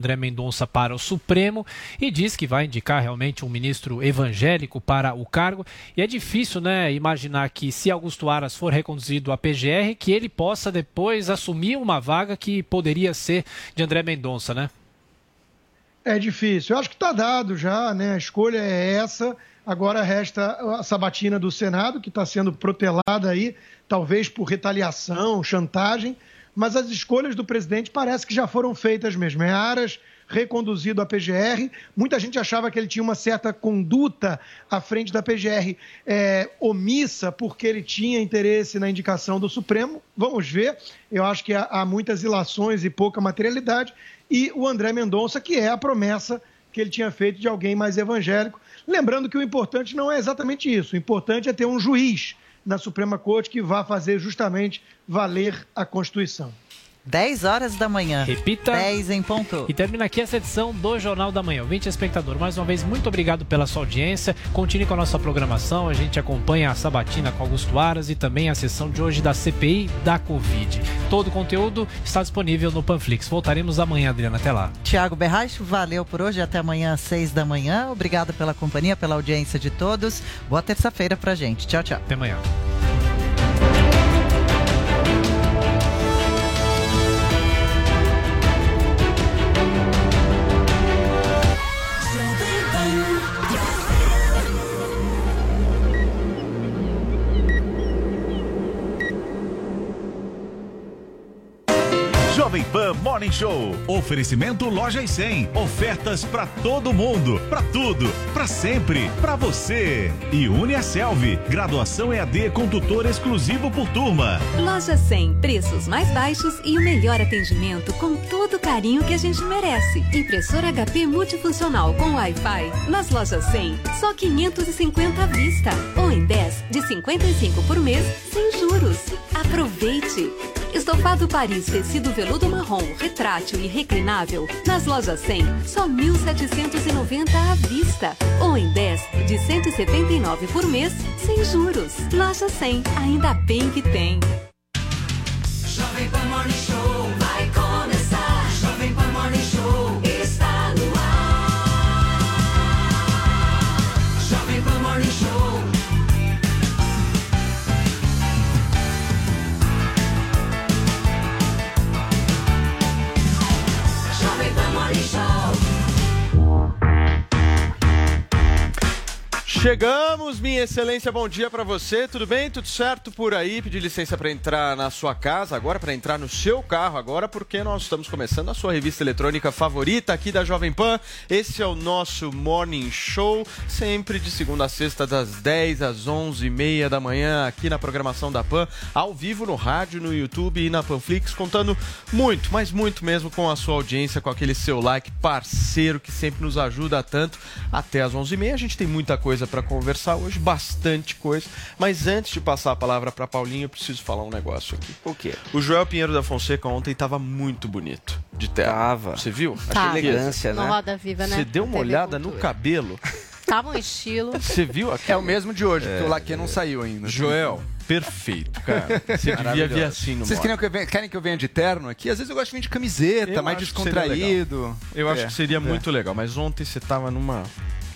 André Mendonça para o Supremo e diz que vai indicar realmente um ministro evangélico para o cargo. E é difícil, né, imaginar que se Augusto Aras for reconduzido à PGR, que ele possa depois assumir uma vaga que poderia ser de André Mendonça, né? É difícil. Eu acho que está dado já, né? A escolha é essa. Agora resta a sabatina do Senado, que está sendo protelada aí, talvez por retaliação, chantagem mas as escolhas do presidente parece que já foram feitas mesmo. É Aras reconduzido à PGR. Muita gente achava que ele tinha uma certa conduta à frente da PGR é, omissa, porque ele tinha interesse na indicação do Supremo. Vamos ver. Eu acho que há, há muitas ilações e pouca materialidade. E o André Mendonça, que é a promessa que ele tinha feito de alguém mais evangélico. Lembrando que o importante não é exatamente isso. O importante é ter um juiz na Suprema Corte que vá fazer justamente valer a Constituição. 10 horas da manhã. Repita. 10 em ponto. E termina aqui essa edição do Jornal da Manhã. 20 espectador, mais uma vez, muito obrigado pela sua audiência. Continue com a nossa programação. A gente acompanha a Sabatina com Augusto Aras e também a sessão de hoje da CPI da Covid. Todo o conteúdo está disponível no Panflix. Voltaremos amanhã, Adriana. Até lá. Tiago Berracho, valeu por hoje. Até amanhã às 6 da manhã. Obrigado pela companhia, pela audiência de todos. Boa terça-feira pra gente. Tchau, tchau. Até amanhã. Jovem Pan Morning Show. Oferecimento Loja e 100. Ofertas para todo mundo, para tudo, para sempre, para você. E Uniaselv. Graduação EAD com tutor exclusivo por turma. Loja 100. Preços mais baixos e o melhor atendimento com todo o carinho que a gente merece. Impressora HP multifuncional com Wi-Fi. Nas lojas 100, só 550 à vista. Ou em 10 de 55 por mês, sem juros. Aproveite! Estofado Paris tecido veludo marrom, retrátil e reclinável. Nas lojas 100, só 1.790 à vista. Ou em 10 de 179 por mês, sem juros. Loja 100, ainda bem que tem. Jovem Pan Morning Show Chegamos, minha excelência, bom dia para você. Tudo bem? Tudo certo por aí? Pedi licença para entrar na sua casa agora, para entrar no seu carro agora, porque nós estamos começando a sua revista eletrônica favorita aqui da Jovem Pan. Esse é o nosso Morning Show, sempre de segunda a sexta, das 10 às 11 e meia da manhã, aqui na programação da Pan, ao vivo no rádio, no YouTube e na Panflix, contando muito, mas muito mesmo com a sua audiência, com aquele seu like parceiro que sempre nos ajuda tanto. Até às 11 e meia a gente tem muita coisa para conversar hoje, bastante coisa. Mas antes de passar a palavra para Paulinho, eu preciso falar um negócio aqui. O quê? O Joel Pinheiro da Fonseca ontem estava muito bonito de terra. Tava. Você viu? Tá. Achei elegância, né? Roda Viva, né? Você deu uma olhada no cabelo? Tava um estilo. Você viu aqui? É o mesmo de hoje, porque o laque não saiu ainda. Joel, perfeito, cara. Você devia vir assim no Vocês queriam que eu venha, querem que eu venha de terno aqui? Às vezes eu gosto de vir de camiseta, Eu mais acho descontraído. Eu acho É, que seria é. muito legal, mas ontem você tava numa.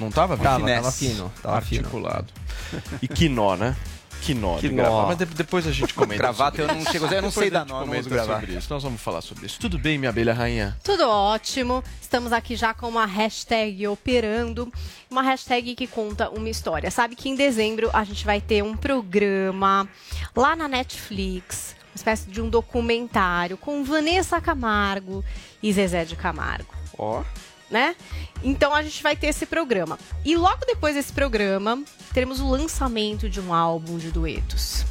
Não tava, Tava, Finesse. tava fino, tava fino. articulado. E que nó, né? Que nó de Que gravar. nó. Mas de- depois a gente comenta. Gravata eu não chego eu não sei a dar gente nó, uso gravata. sobre isso. Nós vamos falar sobre isso. Tudo bem, minha abelha rainha? Tudo ótimo. Estamos aqui já com uma hashtag operando. Uma hashtag que conta uma história. Sabe que em dezembro a gente vai ter um programa lá na Netflix. Uma espécie de um documentário com Vanessa Camargo e Zezé de Camargo. Ó. né? Então a gente vai ter esse programa. E logo depois desse programa, teremos o lançamento de um álbum de duetos.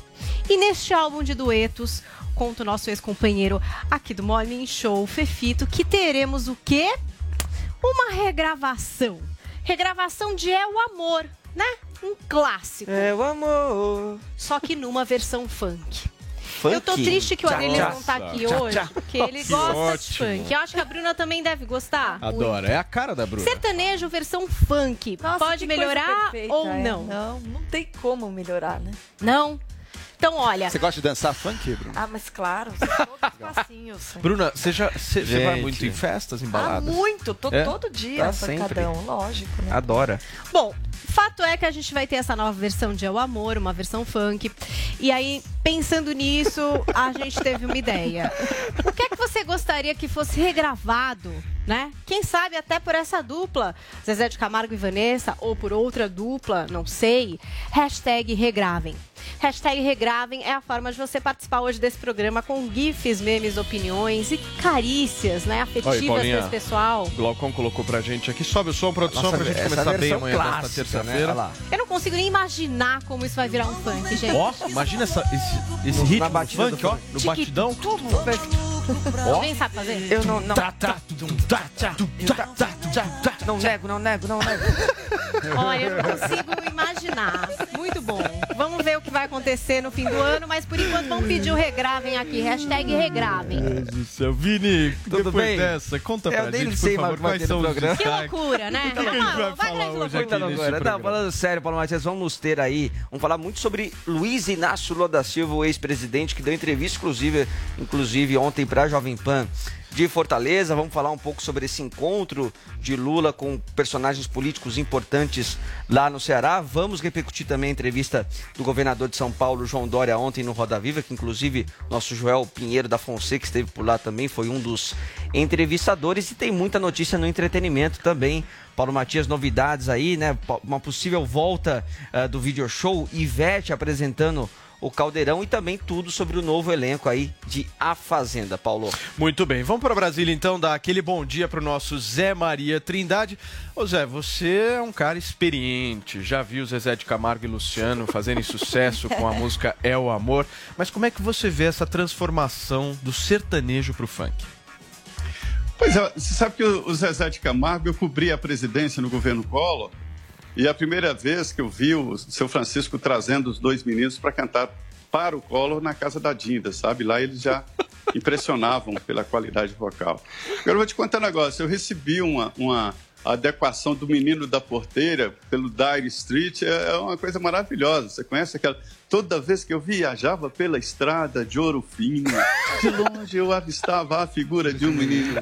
E neste álbum de duetos conta o nosso ex-companheiro aqui do Morning Show, Fefito, que teremos o quê? Uma regravação. Regravação de É o Amor, né? Um clássico. É o amor. Só que numa versão funk. Funk? Eu tô triste que o tchá. não tá aqui Tchá, hoje, tchá. porque ele Que gosta de ótimo. funk. Eu acho que a Bruna também deve gostar. Adora, é a cara da Bruna. Sertanejo versão funk. Nossa, Pode melhorar perfeita, ou é. não? Não, não tem como melhorar, né? Não? Então, olha. Você gosta de dançar funk, Bruno? Ah, mas claro, todos os passinhos. Bruna, você já você vai muito em festas, em Ah, baladas? muito, tô É? todo dia Tá pancadão, lógico, né? Adora. Bom, fato é que a gente vai ter essa nova versão de É o Amor, uma versão funk. E aí, pensando nisso, a gente teve uma ideia. O que é que você gostaria que fosse regravado, né? Quem sabe até por essa dupla, Zezé de Camargo e Vanessa, ou por outra dupla, não sei. Hashtag regravem. Hashtag regravem é a forma de você participar hoje desse programa com gifs, memes, opiniões e carícias, né? Afetivas Paulinha. desse pessoal. O Glaucão colocou pra gente aqui. Sobe o som, produção, Nossa, pra gente começar bem amanhã nesta clássica, né? terça-feira. Lá. Eu não consigo nem imaginar como isso vai virar um funk, gente. Ó, imagina essa, esse, esse No- ritmo funk, ó, funk. no batidão. Alguém sabe fazer? Eu não, não, Tá, tá, tá, tá, tá, tá, tá. não nego, não nego, não nego. Olha, eu não consigo imaginar. Muito bom. Vamos ver o que vai acontecer no fim do ano, mas por enquanto vamos pedir o regravem aqui. Hashtag regravem. Meu Deus do céu. Vini, Tudo depois bem? dessa, conta Eu pra nem gente, sei por mais favor, que quais são programa. Que loucura, né? Que Vamos lá, vai vai falar hoje loucura. aqui Muita nesse loucura. Não, falando sério, Paulo Matias, vamos ter aí, vamos falar muito sobre Luiz Inácio Lula da Silva, o ex-presidente, que deu entrevista exclusiva, inclusive ontem para a Jovem Pan de Fortaleza. Vamos falar um pouco sobre esse encontro de Lula com personagens políticos importantes lá no Ceará. Vamos repercutir também a entrevista do governador de São Paulo, João Dória, ontem no Roda Viva, que inclusive nosso Joel Pinheiro da Fonseca esteve por lá também, foi um dos entrevistadores e tem muita notícia no entretenimento também. Paulo Matias, novidades aí, né? Uma possível volta ah, do video show, Ivete apresentando o Caldeirão e também tudo sobre o novo elenco aí de A Fazenda, Paulo. Muito bem, vamos para Brasília então, dar aquele bom dia para o nosso Zé Maria Trindade. Ô Zé, você é um cara experiente, já viu Zezé de Camargo e Luciano fazerem sucesso com a música É o Amor, mas como é que você vê essa transformação do sertanejo para o funk? Pois é, você sabe que o o Zezé de Camargo, eu cobri a presidência no governo Collor, e a primeira vez que eu vi o seu Francisco trazendo os dois meninos para cantar para o Collor na casa da Dinda, sabe? Lá eles já impressionavam pela qualidade vocal. Agora eu vou te contar um negócio, eu recebi uma, uma adequação do Menino da Porteira pelo Dire Street, é é uma coisa maravilhosa. Você conhece aquela... Toda vez que eu viajava pela estrada de ouro fino, de longe eu avistava a figura de um menino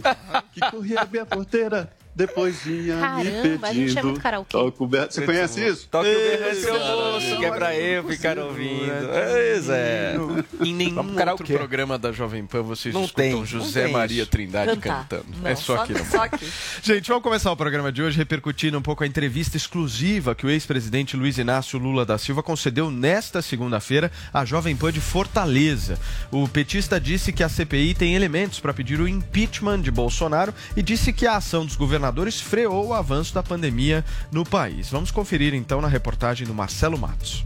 que corria bem a porteira, depois vinha me Caramba, a gente é pedindo. muito karaokê. o berro. Você conhece isso? Toque o berro, seu moço, que é pra eu ficar ouvindo. Pois é. Em nenhum outro programa da Jovem Pan vocês Não escutam tem, José Maria isso. Trindade Cantar. cantando. Não, é só, só- aqui. Não. só aqui. Gente, vamos começar o programa de hoje repercutindo um pouco a entrevista exclusiva que o ex-presidente Luiz Inácio Lula da Silva concedeu nesta segunda-feira à Jovem Pan de Fortaleza. O petista disse que a CPI tem elementos para pedir o impeachment de Bolsonaro e disse que a ação dos governadores freou o avanço da pandemia no país. Vamos conferir então na reportagem do Marcelo Matos.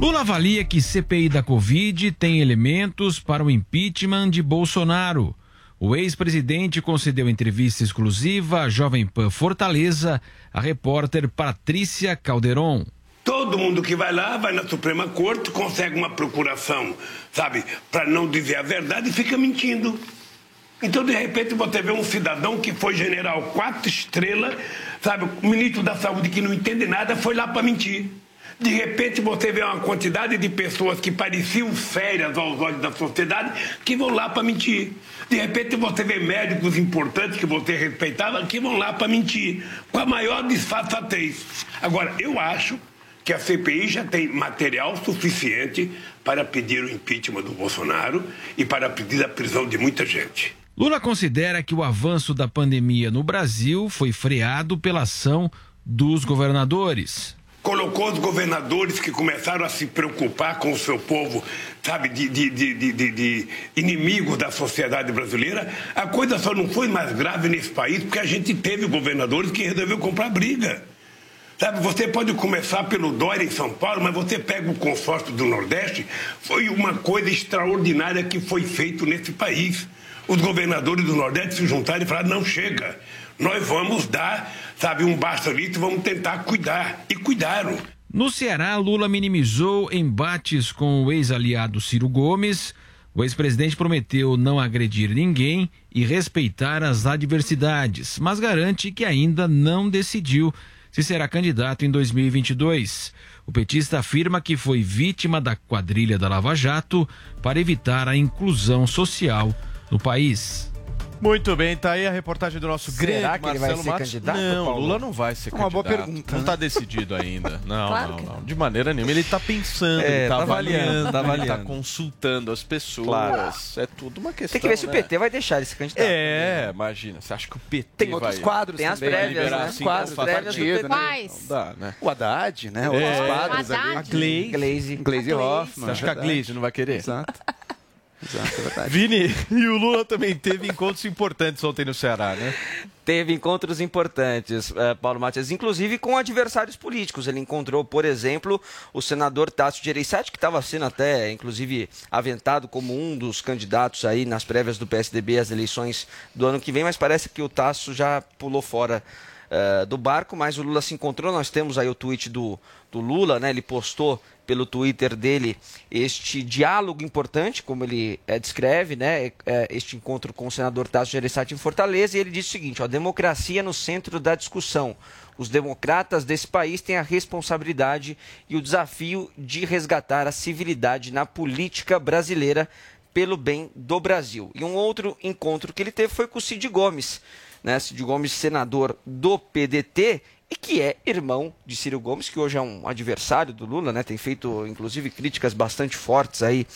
Lula avalia que CPI da Covid tem elementos para o impeachment de Bolsonaro. O ex-presidente concedeu entrevista exclusiva à Jovem Pan Fortaleza, a repórter Patrícia Calderon. Todo mundo que vai lá, vai na Suprema Corte, consegue uma procuração, sabe, para não dizer a verdade e fica mentindo. Então, de repente, você vê um cidadão que foi general quatro estrelas, sabe, o ministro da Saúde que não entende nada, foi lá para mentir. De repente, você vê uma quantidade de pessoas que pareciam sérias aos olhos da sociedade que vão lá para mentir. De repente, você vê médicos importantes que você respeitava que vão lá para mentir, com a maior disfarçatez. Agora, eu acho que a CPI já tem material suficiente para pedir o impeachment do Bolsonaro e para pedir a prisão de muita gente. Lula considera que o avanço da pandemia no Brasil foi freado pela ação dos governadores. colocou os governadores que começaram a se preocupar com o seu povo, sabe, de, de, de, de, inimigos da sociedade brasileira. A coisa só não foi mais grave nesse país porque a gente teve governadores que resolveu comprar briga. Sabe, você pode começar pelo Dória em São Paulo, mas você pega o consórcio do Nordeste, foi uma coisa extraordinária que foi feito nesse país. Os governadores do Nordeste se juntaram e falaram: não chega, nós vamos dar, sabe, um basta e vamos tentar cuidar. E cuidaram. No Ceará, Lula minimizou embates com o ex-aliado Ciro Gomes. O ex-presidente prometeu não agredir ninguém e respeitar as adversidades, mas garante que ainda não decidiu se será candidato em 2022. O petista afirma que foi vítima da quadrilha da Lava Jato para evitar a inclusão social no país. Muito bem, tá aí a reportagem do nosso Será grande que ele vai Marcelo ser Matos. candidato, Não, Paulo? Lula não vai ser Uma candidato. boa pergunta, Não né? tá decidido ainda. Não, Claro não, que não. De maneira nenhuma. Ele tá pensando, É, ele tá, tá avaliando, avaliando, tá ele tá consultando as pessoas. Claro. É tudo uma questão. Tem que ver se o né? PT vai deixar ele se candidatar. É, imagina. Você acha que o PT Tem vai... outros quadros Tem as também. prévias, né? assim, Quadros, prévias do partido, PT. né? Não dá, né? O Haddad, né? É. Outros quadros. A Glaze. Glaze. Hoffman. Você acha que a. Glaze não vai querer? Exato. Exato, é verdade. Vini, e o Lula também teve encontros importantes ontem no Ceará, né? Teve encontros importantes, eh, Paulo Matias, inclusive com adversários políticos. Ele encontrou, por exemplo, o senador Tássio Gereissati, que estava sendo até, inclusive, aventado como um dos candidatos aí nas prévias do PSDB às eleições do ano que vem, mas parece que o Tássio já pulou fora eh, do barco, mas o Lula se encontrou. Nós temos aí o tweet do, do Lula, né? Ele postou pelo Twitter dele este diálogo importante, como ele eh, descreve, né? eh, este encontro com o senador Tasso Gereissati em Fortaleza, e ele diz o seguinte: ó, democracia no centro da discussão. Os democratas desse país têm a responsabilidade e o desafio de resgatar a civilidade na política brasileira pelo bem do Brasil. E um outro encontro que ele teve foi com o Cid Gomes, né? Cid Gomes, senador do PDT e que é irmão de Ciro Gomes, que hoje é um adversário do Lula, né? Tem feito, inclusive, críticas bastante fortes aí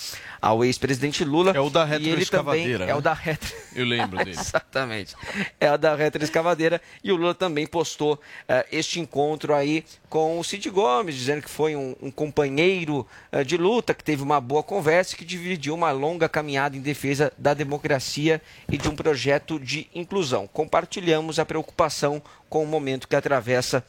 ao ex-presidente Lula. É o da retroescavadeira, É né? o da retro... Eu lembro dele. Exatamente. É o da retroescavadeira. E o Lula também postou eh, este encontro aí com o Cid Gomes, dizendo que foi um, um companheiro eh, de luta, que teve uma boa conversa e que dividiu uma longa caminhada em defesa da democracia e de um projeto de inclusão. Compartilhamos a preocupação com o momento que atravessa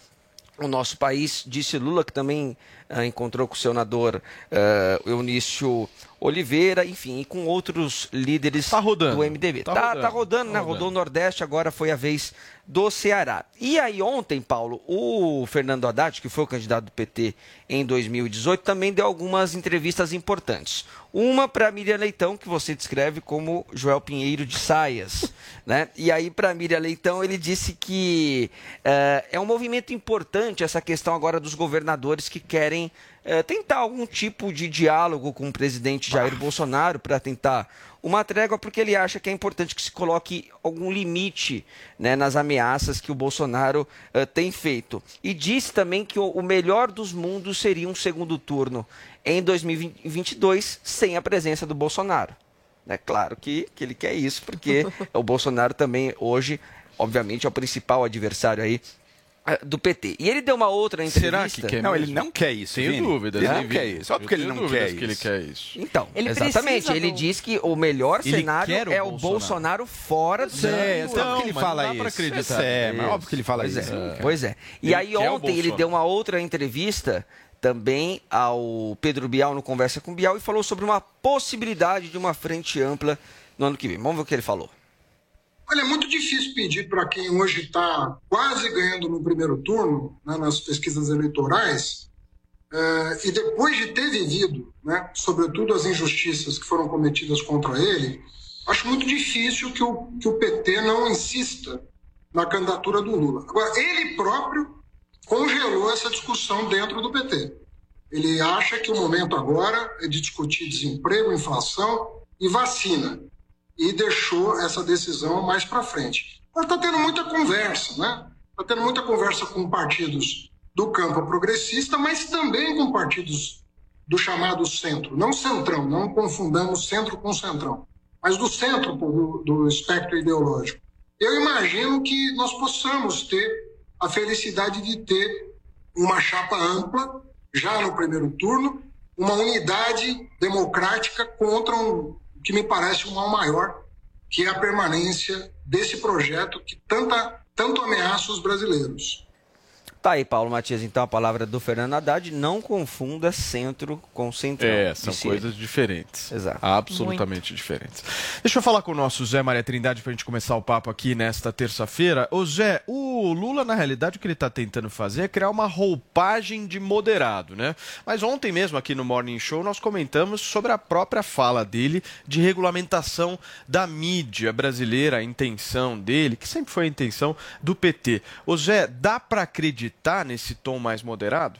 o nosso país, disse Lula, que também ah, encontrou com o senador ah, Eunício Oliveira, enfim, e com outros líderes rodando. do MDB. Tá Tá, rodando. tá rodando, né? Tá rodando. Rodou o Nordeste, agora foi a vez do Ceará. E aí ontem, Paulo, o Fernando Haddad, que foi o candidato do PT em 2018, também deu algumas entrevistas importantes. Uma para Miriam Leitão, que você descreve como Joel Pinheiro de saias, né? E aí para Miriam Leitão ele disse que eh, é um movimento importante essa questão agora dos governadores que querem eh, tentar algum tipo de diálogo com o presidente Jair Bolsonaro para tentar uma trégua, porque ele acha que é importante que se coloque algum limite né, nas ameaças que o Bolsonaro eh, tem feito. E disse também que o, o melhor dos mundos seria um segundo turno em 2022 sem a presença do Bolsonaro. É claro que, que ele quer isso, porque o Bolsonaro também hoje, obviamente, é o principal adversário aí do PT. E ele deu uma outra entrevista. Será que quer Não, ele mesmo? não quer isso, Tenho Vini. dúvidas. Ele hein, não quer isso. Óbvio Eu que ele não quer que ele isso. quer isso. Então, Ele exatamente. precisa Ele do- diz que o melhor Ele cenário o é o Bolsonaro. Bolsonaro fora do É, do- então, que ele fala não dá isso. acreditar. É, mas óbvio que ele fala pois isso. É. Pois é. E Ele aí ontem ele deu uma outra entrevista também ao Pedro Bial no Conversa com Bial e falou sobre uma possibilidade de uma frente ampla no ano que vem. Vamos ver o que ele falou. Olha, é muito difícil pedir para quem hoje está quase ganhando no primeiro turno, né, nas pesquisas eleitorais, eh, e depois de ter vivido, né, sobretudo as injustiças que foram cometidas contra ele, acho muito difícil que o, que o PT não insista na candidatura do Lula. Agora, ele próprio congelou essa discussão dentro do PT. Ele acha que o momento agora é de discutir desemprego, inflação e vacina e deixou essa decisão mais para frente. Mas está tendo muita conversa, né? Está tendo muita conversa com partidos do campo progressista, mas também com partidos do chamado centro, não centrão, não confundamos centro com centrão, mas do centro do, do espectro ideológico. Eu imagino que nós possamos ter a felicidade de ter uma chapa ampla já no primeiro turno, uma unidade democrática contra um que me parece um mal maior, que é a permanência desse projeto que tanta, tanto ameaça os brasileiros. Tá aí, Paulo Matias, então a palavra do Fernando Haddad. Não confunda centro com centrão. É, são coisas diferentes. Exato. Absolutamente diferentes. Deixa eu falar com o nosso Zé Maria Trindade para a gente começar o papo aqui nesta terça-feira. Ô Zé, o Lula, na realidade, o que ele está tentando fazer é criar uma roupagem de moderado, né? Mas ontem mesmo, aqui no Morning Show, nós comentamos sobre a própria fala dele de regulamentação da mídia brasileira, a intenção dele, que sempre foi a intenção do PT. Ô Zé, dá para acreditar nesse tom mais moderado?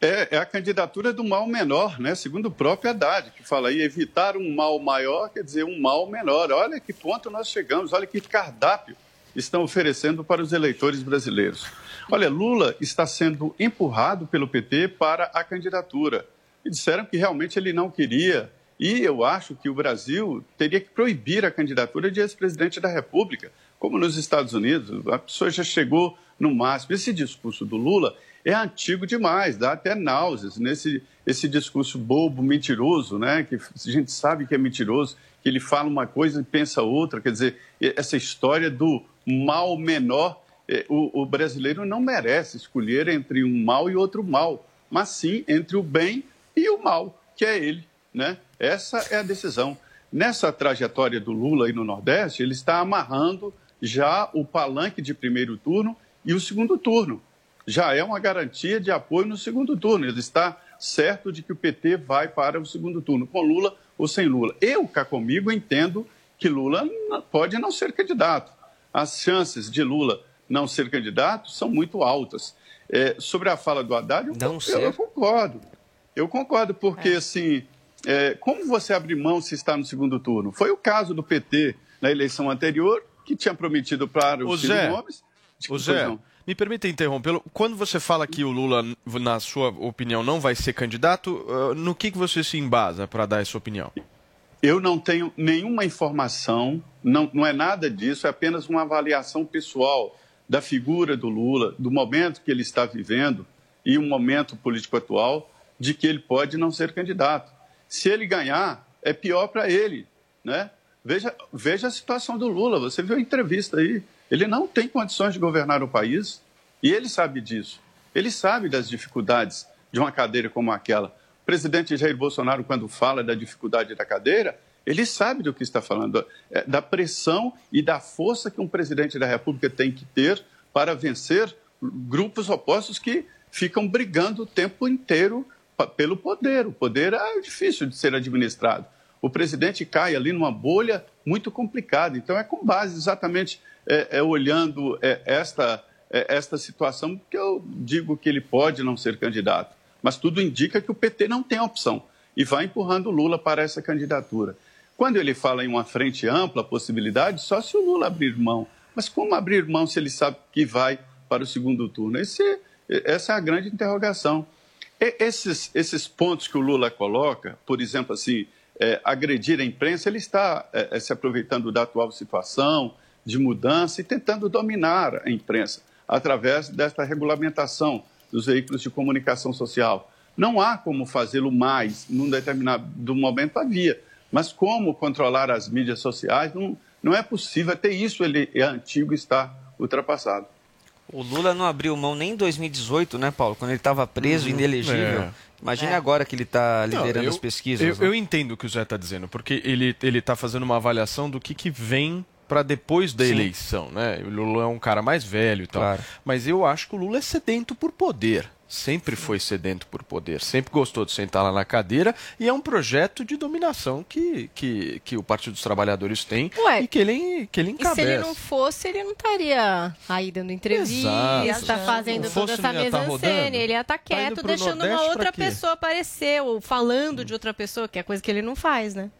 É, é a candidatura do mal menor, né? segundo o próprio Haddad, que fala aí, evitar um mal maior quer dizer um mal menor. Olha que ponto nós chegamos, olha que cardápio estão oferecendo para os eleitores brasileiros. Olha, Lula está sendo empurrado pelo PT para a candidatura. E disseram que realmente ele não queria. E eu acho que o Brasil teria que proibir a candidatura de ex-presidente da República, como nos Estados Unidos. A pessoa já chegou no máximo. Esse discurso do Lula é antigo demais, dá até náuseas nesse esse discurso bobo, mentiroso, né? Que a gente sabe que é mentiroso, que ele fala uma coisa e pensa outra. Quer dizer, essa história do mal menor, eh, o, o brasileiro não merece escolher entre um mal e outro mal, mas sim entre o bem e o mal, que é ele, né? Essa é a decisão. Nessa trajetória do Lula aí no Nordeste, ele está amarrando já o palanque de primeiro turno e o segundo turno. Já é uma garantia de apoio no segundo turno. Ele está certo de que o PT vai para o segundo turno, com Lula ou sem Lula. Eu, cá comigo, entendo que Lula pode não ser candidato. As chances de Lula não ser candidato são muito altas. É, sobre a fala do Haddad, eu, Não eu, ser? eu concordo. Eu concordo, porque, assim, é, como você abre mão se está no segundo turno? Foi o caso do PT na eleição anterior, que tinha prometido para o Ciro Gomes. Ô Zé, me permita interrompê-lo. Quando você fala que o Lula, na sua opinião, não vai ser candidato, ah, no que, que você se embasa para dar essa opinião? Eu não tenho nenhuma informação, não, não é nada disso, é apenas uma avaliação pessoal da figura do Lula, do momento que ele está vivendo e o momento político atual, de que ele pode não ser candidato. Se ele ganhar, é pior para ele, né? Veja, veja a situação do Lula, você viu a entrevista aí. Ele não tem condições de governar o país e ele sabe disso. Ele sabe das dificuldades de uma cadeira como aquela. O presidente Jair Bolsonaro, quando fala da dificuldade da cadeira, ele sabe do que está falando, é, da pressão e da força que um presidente da República tem que ter para vencer grupos opostos que ficam brigando o tempo inteiro pelo poder. O poder é difícil de ser administrado. O presidente cai ali numa bolha muito complicada. Então, é com base exatamente é, é olhando é, esta, é, esta situação que eu digo que ele pode não ser candidato. Mas tudo indica que o PT não tem opção e vai empurrando o Lula para essa candidatura. Quando ele fala em uma frente ampla, possibilidade, só se o Lula abrir mão. Mas como abrir mão se ele sabe que vai para o segundo turno? Esse, essa é a grande interrogação. Esses, esses pontos que o Lula coloca, por exemplo, assim, é, agredir a imprensa, ele está é, é, se aproveitando da atual situação de mudança e tentando dominar a imprensa através desta regulamentação dos veículos de comunicação social. Não há como fazê-lo mais, num determinado momento havia, mas como controlar as mídias sociais, não, não é possível. Até isso ele é antigo e está ultrapassado. O Lula não abriu mão nem em 2018, né, Paulo? Quando ele estava preso, Uhum. inelegível. É. Imagine agora que ele está liderando Não, eu- as pesquisas. Eu, né? eu entendo o que o Zé está dizendo, porque ele ele está fazendo uma avaliação do que, que vem para depois da Sim. eleição, né? O Lula é um cara mais velho e tal. Claro. Mas eu acho que o Lula é sedento por poder. Sempre foi sedento por poder, sempre gostou de sentar lá na cadeira e é um projeto de dominação que, que, que o Partido dos Trabalhadores tem Ué, e que ele, que ele E encabeça. se ele não fosse, ele não estaria aí dando entrevista, Exato. fazendo Não toda essa ia tá mesa rodando? cena. Ele ia estar Tá indo quieto, pro deixando uma Nordeste outra pra quê? pessoa aparecer, ou falando de outra pessoa, que é coisa que ele não faz, né?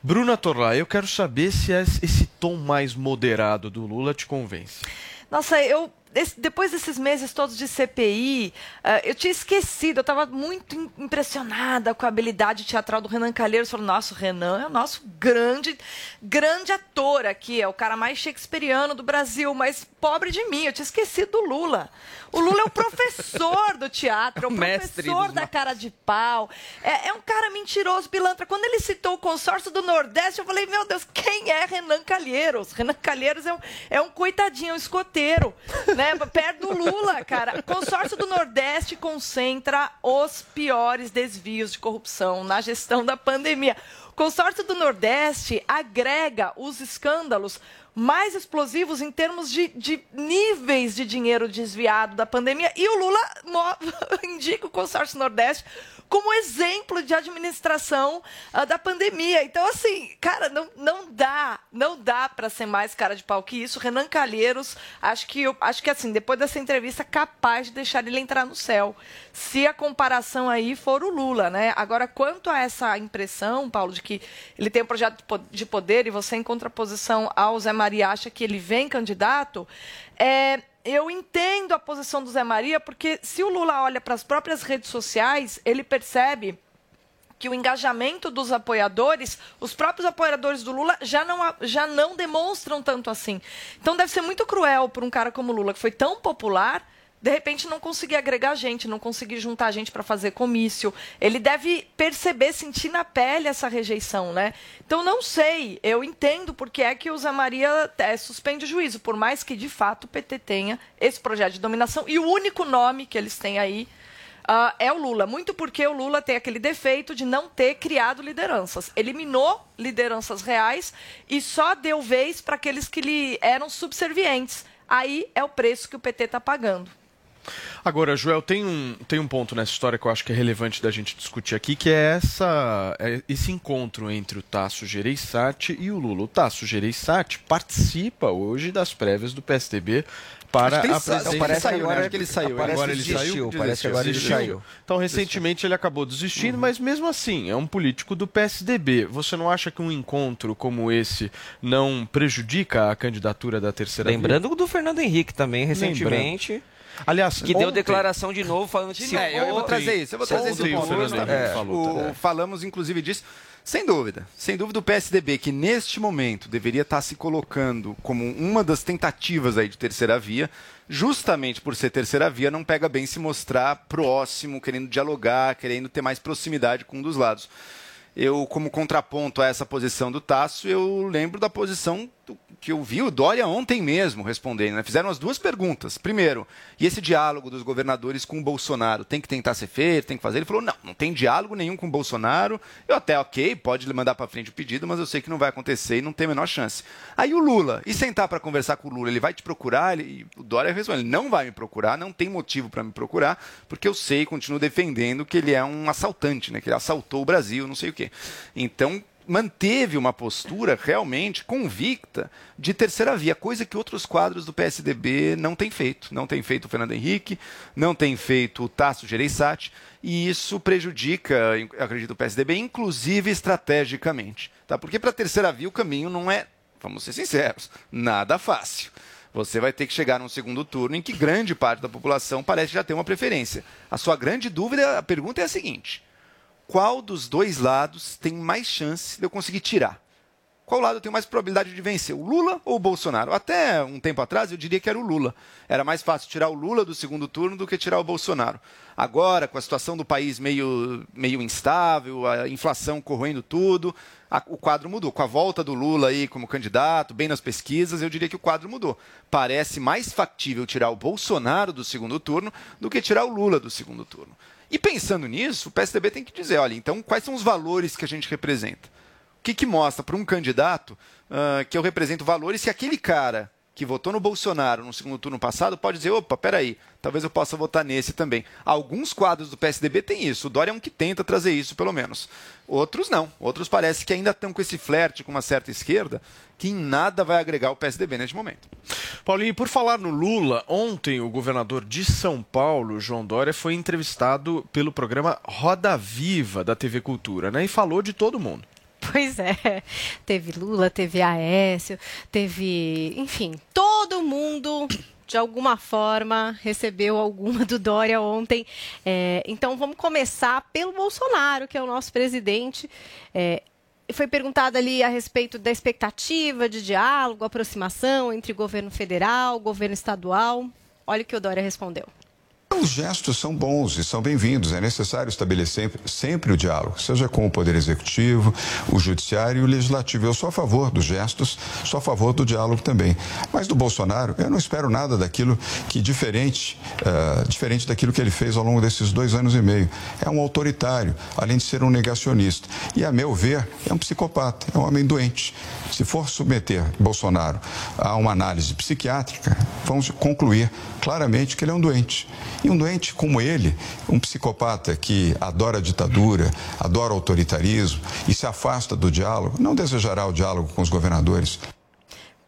Bruna Torlá, eu quero saber se es- esse tom mais moderado do Lula te convence. Nossa, eu. Depois desses meses todos de CPI, eh, eu tinha esquecido, eu estava muito im- impressionada com a habilidade teatral do Renan Calheiros. Falei, nossa, o Renan é o nosso grande, grande ator aqui, é o cara mais shakespeariano do Brasil, mas pobre de mim, eu tinha esquecido do Lula. O Lula é o professor do teatro, é o professor da cara de pau. É, é um cara mentiroso, pilantra. Quando ele citou o consórcio do Nordeste, eu falei, meu Deus, quem é Renan Calheiros? Renan Calheiros é um, é um coitadinho, é um escoteiro. né? Perto do Lula, cara. O consórcio do Nordeste concentra os piores desvios de corrupção na gestão da pandemia. O consórcio do Nordeste agrega os escândalos mais explosivos em termos de, de níveis de dinheiro desviado da pandemia. E o Lula mo- indica o consórcio Nordeste como exemplo de administração ah, da pandemia. Então, assim, cara, não, não dá, não dá para ser mais cara de pau que isso. Renan Calheiros, acho que, eu- acho que assim, depois dessa entrevista, capaz de deixar ele entrar no céu. Se a comparação aí for o Lula, né? Agora, quanto a essa impressão, Paulo, de que ele tem um projeto de poder e você, em contraposição ao Zé Maria, acha que ele vem candidato, é, eu entendo a posição do Zé Maria, porque se o Lula olha para as próprias redes sociais, ele percebe que o engajamento dos apoiadores, os próprios apoiadores do Lula já não, já não demonstram tanto assim. Então deve ser muito cruel para um cara como Lula, que foi tão popular, de repente não conseguir agregar gente, não conseguir juntar gente para fazer comício. Ele deve perceber, sentir na pele essa rejeição, né? Então não sei, eu entendo porque é que o Zé Maria é, suspende o juízo, por mais que de fato o PT tenha esse projeto de dominação e o único nome que eles têm aí ah, é o Lula. Muito porque o Lula tem aquele defeito de não ter criado lideranças. Eliminou lideranças reais e só deu vez para aqueles que lhe eram subservientes. Aí é o preço que o PT está pagando. Agora, Joel, tem um, tem um ponto nessa história que eu acho que é relevante da gente discutir aqui, que é, essa, é esse encontro entre o Tasso Gereissati e o Lula. O Tasso Gereissati participa hoje das prévias do PSDB para Acho que ele a presidência. parece que agora- Acho que ele saiu. Agora Parece ele que desistiu, saiu. parece que agora ele Desistiu. saiu. Então, recentemente ele acabou desistindo, mas mesmo assim, é um político do PSDB. Você não acha que um encontro como esse não prejudica a candidatura da terceira via? Lembrando do Fernando Henrique também, recentemente. Aliás, que deu ontem- declaração de novo falando que se É, eu, eu vou trazer isso. Eu vou trazer for- esse ponto. É, o- Falamos, inclusive, disso. Sem dúvida. Sem dúvida, o PSDB, que neste momento deveria estar se colocando como uma das tentativas aí de terceira via, justamente por ser terceira via, não pega bem se mostrar próximo, querendo dialogar, querendo ter mais proximidade com um dos lados. Eu, como contraponto a essa posição do Tasso, eu lembro da posição que eu vi o Dória ontem mesmo respondendo. né? Fizeram as duas perguntas. Primeiro, e esse diálogo dos governadores com o Bolsonaro tem que tentar ser feito, tem que fazer? Ele falou: não, não tem diálogo nenhum com o Bolsonaro. Eu até, ok, pode mandar para frente o pedido, mas eu sei que não vai acontecer e não tem a menor chance. Aí o Lula, e sentar para conversar com o Lula, ele vai te procurar? Ele, o Dória respondeu: ele não vai me procurar, não tem motivo para me procurar, porque eu sei continuo defendendo que ele é um assaltante, né? que ele assaltou o Brasil, não sei o quê. Então, manteve uma postura realmente convicta de terceira via, coisa que outros quadros do PSDB não têm feito. Não tem feito o Fernando Henrique, não tem feito o Tasso Gereissati, e isso prejudica, acredito, o PSDB, inclusive estrategicamente. Tá? Porque para a terceira via o caminho não é, vamos ser sinceros, nada fácil. Você vai ter que chegar num segundo turno em que grande parte da população parece já ter uma preferência. A sua grande dúvida, a pergunta é a seguinte: qual dos dois lados tem mais chance de eu conseguir tirar? Qual lado eu tenho mais probabilidade de vencer, o Lula ou o Bolsonaro? Até um tempo atrás eu diria que era o Lula. Era mais fácil tirar o Lula do segundo turno do que tirar o Bolsonaro. Agora, com a situação do país meio, meio instável, a inflação corroendo tudo, a- o quadro mudou. Com a volta do Lula aí como candidato, bem nas pesquisas, eu diria que o quadro mudou. Parece mais factível tirar o Bolsonaro do segundo turno do que tirar o Lula do segundo turno. E pensando nisso, o PSDB tem que dizer, olha, então quais são os valores que a gente representa? O que, que mostra para um candidato ah, que eu represento valores que aquele cara que votou no Bolsonaro no segundo turno passado pode dizer, opa, peraí, talvez eu possa votar nesse também. Alguns quadros do PSDB têm isso, o Dória é um que tenta trazer isso, pelo menos. Outros não, outros parece que ainda estão com esse flerte com uma certa esquerda, que em nada vai agregar o PSDB neste momento. Paulinho, por falar no Lula, ontem o governador de São Paulo, João Dória, foi entrevistado pelo programa Roda Viva da TV Cultura, né? E falou de todo mundo. Pois é, teve Lula, teve Aécio, teve, enfim, todo mundo de alguma forma recebeu alguma do Dória ontem. É, então vamos começar pelo Bolsonaro, que é o nosso presidente. É, foi perguntado ali a respeito da expectativa de diálogo, aproximação entre governo federal, governo estadual. Olha o que o Dória respondeu. Os gestos são bons e são bem-vindos. É necessário estabelecer sempre, sempre o diálogo, seja com o Poder Executivo, o Judiciário e o Legislativo. Eu sou a favor dos gestos, sou a favor do diálogo também. Mas do Bolsonaro, eu não espero nada daquilo que diferente, uh, diferente daquilo que ele fez ao longo desses dois anos e meio. É um autoritário, além de ser um negacionista. E, a meu ver, é um psicopata, é um homem doente. Se for submeter Bolsonaro a uma análise psiquiátrica, vamos concluir claramente que ele é um doente. E um doente como ele, um psicopata que adora a ditadura, adora o autoritarismo e se afasta do diálogo, não desejará o diálogo com os governadores.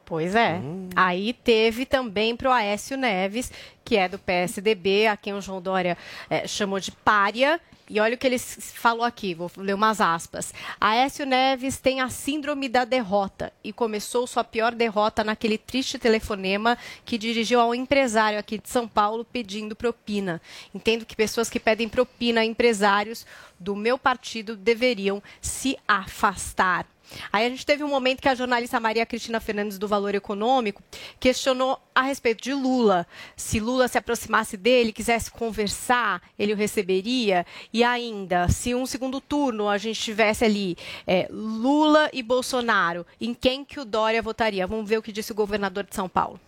Pois é. Aí teve também para o Aécio Neves, que é do PSDB, a quem o João Dória eh, chamou de pária. E olha o que ele falou aqui, vou ler umas aspas. Aécio Neves tem a síndrome da derrota e começou sua pior derrota naquele triste telefonema que dirigiu a um empresário aqui de São Paulo pedindo propina. Entendo que pessoas que pedem propina a empresários do meu partido deveriam se afastar. Aí a gente teve um momento que a jornalista Maria Cristina Fernandes do Valor Econômico questionou a respeito de Lula. Se Lula se aproximasse dele, quisesse conversar, ele o receberia. E ainda, se um segundo turno a gente tivesse ali é, Lula e Bolsonaro, em quem que o Dória votaria? Vamos ver o que disse o governador de São Paulo.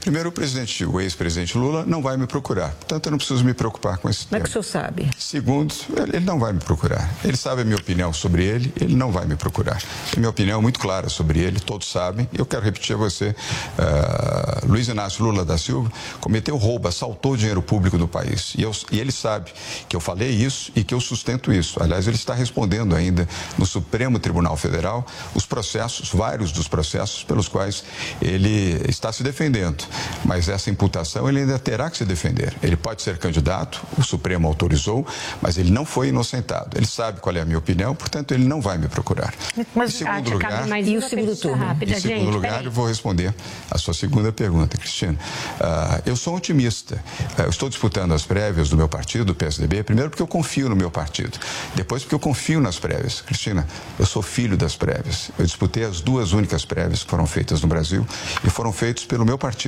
Primeiro, o presidente, o ex-presidente Lula não vai me procurar. Portanto, eu não preciso me preocupar com esse tema. Como é que o senhor sabe? Segundo, ele não vai me procurar. Ele sabe a minha opinião sobre ele, ele não vai me procurar. A minha opinião é muito clara sobre ele, todos sabem. Eu quero repetir a você, ah, Luiz Inácio Lula da Silva cometeu roubo, assaltou dinheiro público do país. E, eu- e ele sabe que eu falei isso e que eu sustento isso. Aliás, ele está respondendo ainda no Supremo Tribunal Federal os processos, vários dos processos pelos quais ele está se defendendo. Mas essa imputação ele ainda terá que se defender. Ele pode ser candidato, o Supremo autorizou, mas ele não foi inocentado. Ele sabe qual é a minha opinião, portanto, ele não vai me procurar. Mas em segundo ah, lugar, mais uma pergunta rápida, em segundo gente, lugar, peraí. eu vou responder a sua segunda pergunta, Cristina. Ah, eu sou otimista. Ah, eu estou disputando as prévias do meu partido, do PSDB, primeiro porque eu confio no meu partido, depois porque eu confio nas prévias. Cristina, eu sou filho das prévias. Eu disputei as duas únicas prévias que foram feitas no Brasil e foram feitas pelo meu partido,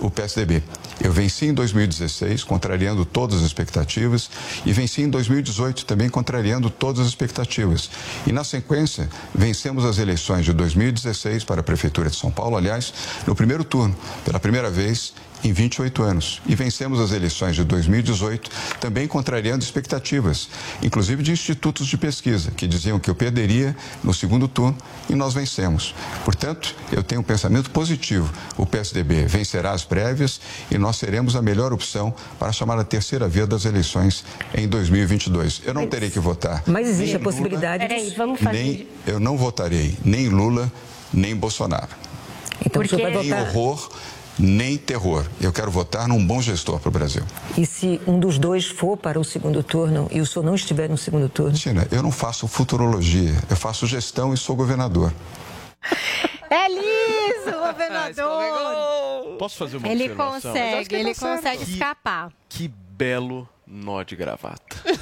o PSDB. Eu venci em 2016, contrariando todas as expectativas, e venci em 2018 também contrariando todas as expectativas. E na sequência, vencemos as eleições de 2016 para a Prefeitura de São Paulo, aliás, no primeiro turno, pela primeira vez em 28 anos. E vencemos as eleições de 2018, também contrariando expectativas, inclusive de institutos de pesquisa, que diziam que eu perderia no segundo turno e nós vencemos. Portanto, eu tenho um pensamento positivo. O PSDB vencerá as prévias e nós seremos a melhor opção para chamar a terceira via das eleições em 2022. Eu não terei que votar. Mas existe nem a possibilidade Peraí, de... vamos fazer- Nem, eu não votarei nem Lula, nem Bolsonaro. Então, o senhor vai nem votar- horror, nem terror. Eu quero votar num bom gestor para o Brasil. E se um dos dois for para o segundo turno e o senhor não estiver no segundo turno? Tina, eu não faço futurologia, eu faço gestão e sou governador. É liso, governador! Posso fazer uma Ele observação? consegue, ele consegue Que- escapar. Que belo nó de gravata.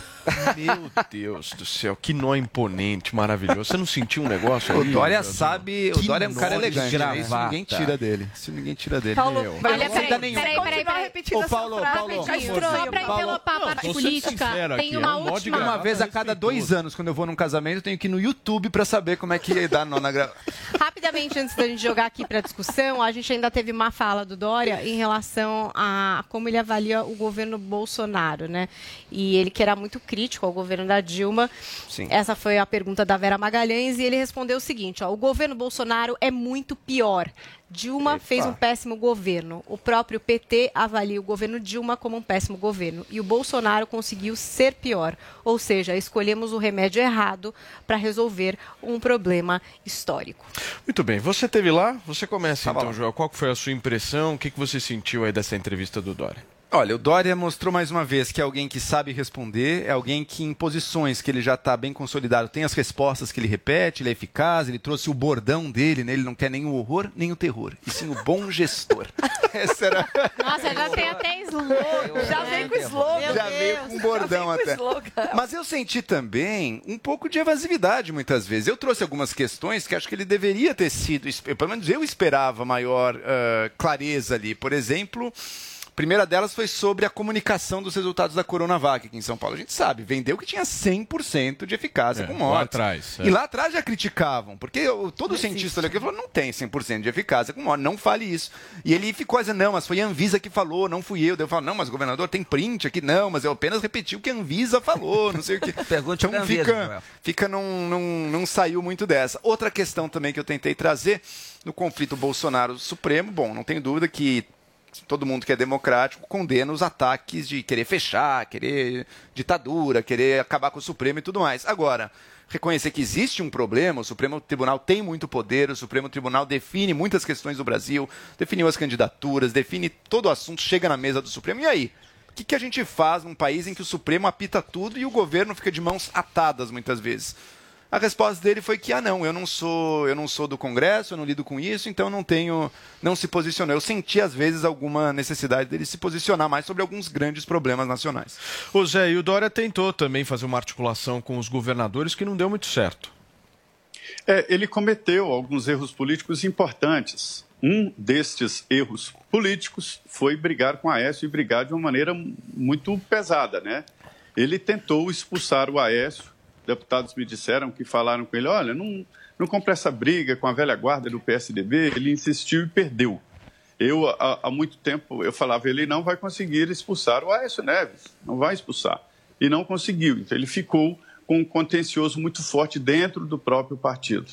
Meu Deus do céu, que nó imponente, maravilhoso. Você não sentiu um negócio O ali? Dória sabe, o Dória é um cara nó de elegante, né? Isso gravata. ninguém tira dele. Isso ninguém tira dele. Paulo, Meu. olha, Não peraí, dá nenhum. peraí, peraí, peraí. repetindo Ô, Paulo, essa frase, Paulo, estranho. favor. Só pra Paulo, envelopar a parte política, tem uma é um última. Uma vez a cada dois anos, quando eu vou num casamento, eu tenho que ir no YouTube pra saber como é que dá nó na gravata. Rapidamente, antes da gente jogar aqui para discussão, a gente ainda teve uma fala do Dória em relação a como ele avalia o governo Bolsonaro, né? E ele que era muito crítico ao governo da Dilma. Sim. Essa foi a pergunta da Vera Magalhães e ele respondeu o seguinte: ó, o governo Bolsonaro é muito pior. Dilma fez um péssimo governo. O próprio PT avalia o governo Dilma como um péssimo governo. E o Bolsonaro conseguiu ser pior. Ou seja, escolhemos o remédio errado para resolver um problema histórico. Muito bem, você teve lá? Você começa Tava então, lá. Joel. Qual foi a sua impressão? O que, que você sentiu aí dessa entrevista do Dória? Olha, o Dória mostrou mais uma vez que é alguém que sabe responder, é alguém que em posições que ele já está bem consolidado tem as respostas que ele repete, ele é eficaz, ele trouxe o bordão dele, né? ele não quer nem o horror nem o terror, e sim o bom gestor. Essa era... Nossa, já tem até slogan. Já veio com slogan. Já veio com um bordão até. Mas eu senti também um pouco de evasividade muitas vezes. Eu trouxe algumas questões que acho que ele deveria ter sido, pelo menos eu esperava maior ah, clareza ali. Por exemplo, primeira delas foi sobre a comunicação dos resultados da Coronavac aqui em São Paulo. A gente sabe, vendeu que tinha 100% de eficácia É, com lá mortes. atrás, é. E lá atrás já criticavam, porque eu- todo cientista daqui falou, não tem 100% de eficácia com morte, não fale isso. E ele ficou dizendo, não, mas foi a Anvisa que falou, não fui eu. Daí eu falo, não, mas o governador tem print aqui, não, mas eu apenas repeti o que a Anvisa falou, não sei o que. Pergunte então Anvisa, fica, Joel. fica num, num, não saiu muito dessa. Outra questão também que eu tentei trazer no conflito Bolsonaro-Supremo, bom, não tenho dúvida que todo mundo que é democrático condena os ataques de querer fechar, querer ditadura, querer acabar com o Supremo e tudo mais. Agora, reconhecer que existe um problema, o Supremo Tribunal tem muito poder, o Supremo Tribunal define muitas questões do Brasil, definiu as candidaturas, define todo o assunto, chega na mesa do Supremo. E aí? O que, que a gente faz num país em que o Supremo apita tudo e o governo fica de mãos atadas muitas vezes? A resposta dele foi que ah não, eu não sou, eu não sou do Congresso, eu não lido com isso, então não tenho, não se posicionou. Eu senti às vezes alguma necessidade dele se posicionar mais sobre alguns grandes problemas nacionais. O Zé, e o Dória tentou também fazer uma articulação com os governadores que não deu muito certo. É, ele cometeu alguns erros políticos importantes. Um destes erros políticos foi brigar com a Aécio e brigar de uma maneira muito pesada, né? Ele tentou expulsar o Aécio. Deputados me disseram que falaram com ele: olha, não, não compra essa briga com a velha guarda do PSDB. Ele insistiu e perdeu. Eu, há, há muito tempo, eu falava, ele não vai conseguir expulsar o Aécio Neves, não vai expulsar. E não conseguiu. Então, ele ficou com um contencioso muito forte dentro do próprio partido.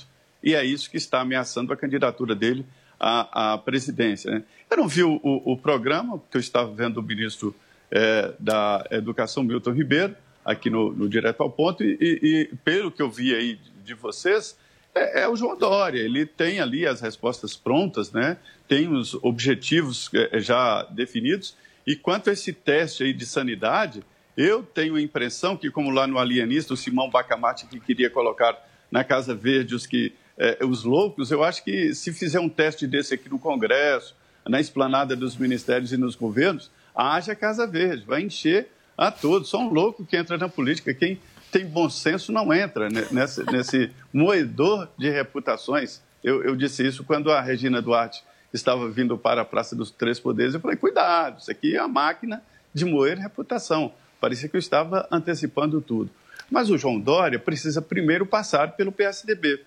E é isso que está ameaçando a candidatura dele à, à presidência. né? Eu não vi o, o- o programa, porque eu estava vendo o ministro eh, da Educação, Milton Ribeiro, aqui no, no Direto ao Ponto, e, e- pelo que eu vi aí de, vocês, é, é o João Dória. Ele tem ali as respostas prontas, né? tem os objetivos eh, já definidos. E quanto a esse teste aí de sanidade, eu tenho a impressão que, como lá no Alienista, o Simão Bacamarte que queria colocar na Casa Verde os que eh, os loucos, eu acho que se fizer um teste desse aqui no Congresso, na esplanada dos ministérios e nos governos, haja Casa Verde, vai encher a todos. Só um louco que entra na política. Quem tem bom senso não entra ne- nesse, nesse moedor de reputações. Eu, eu disse isso quando a Regina Duarte estava vindo para a Praça dos Três Poderes. Eu falei, cuidado, isso aqui é a máquina de moer reputação. Parecia que eu estava antecipando tudo. Mas o João Dória precisa primeiro passar pelo PSDB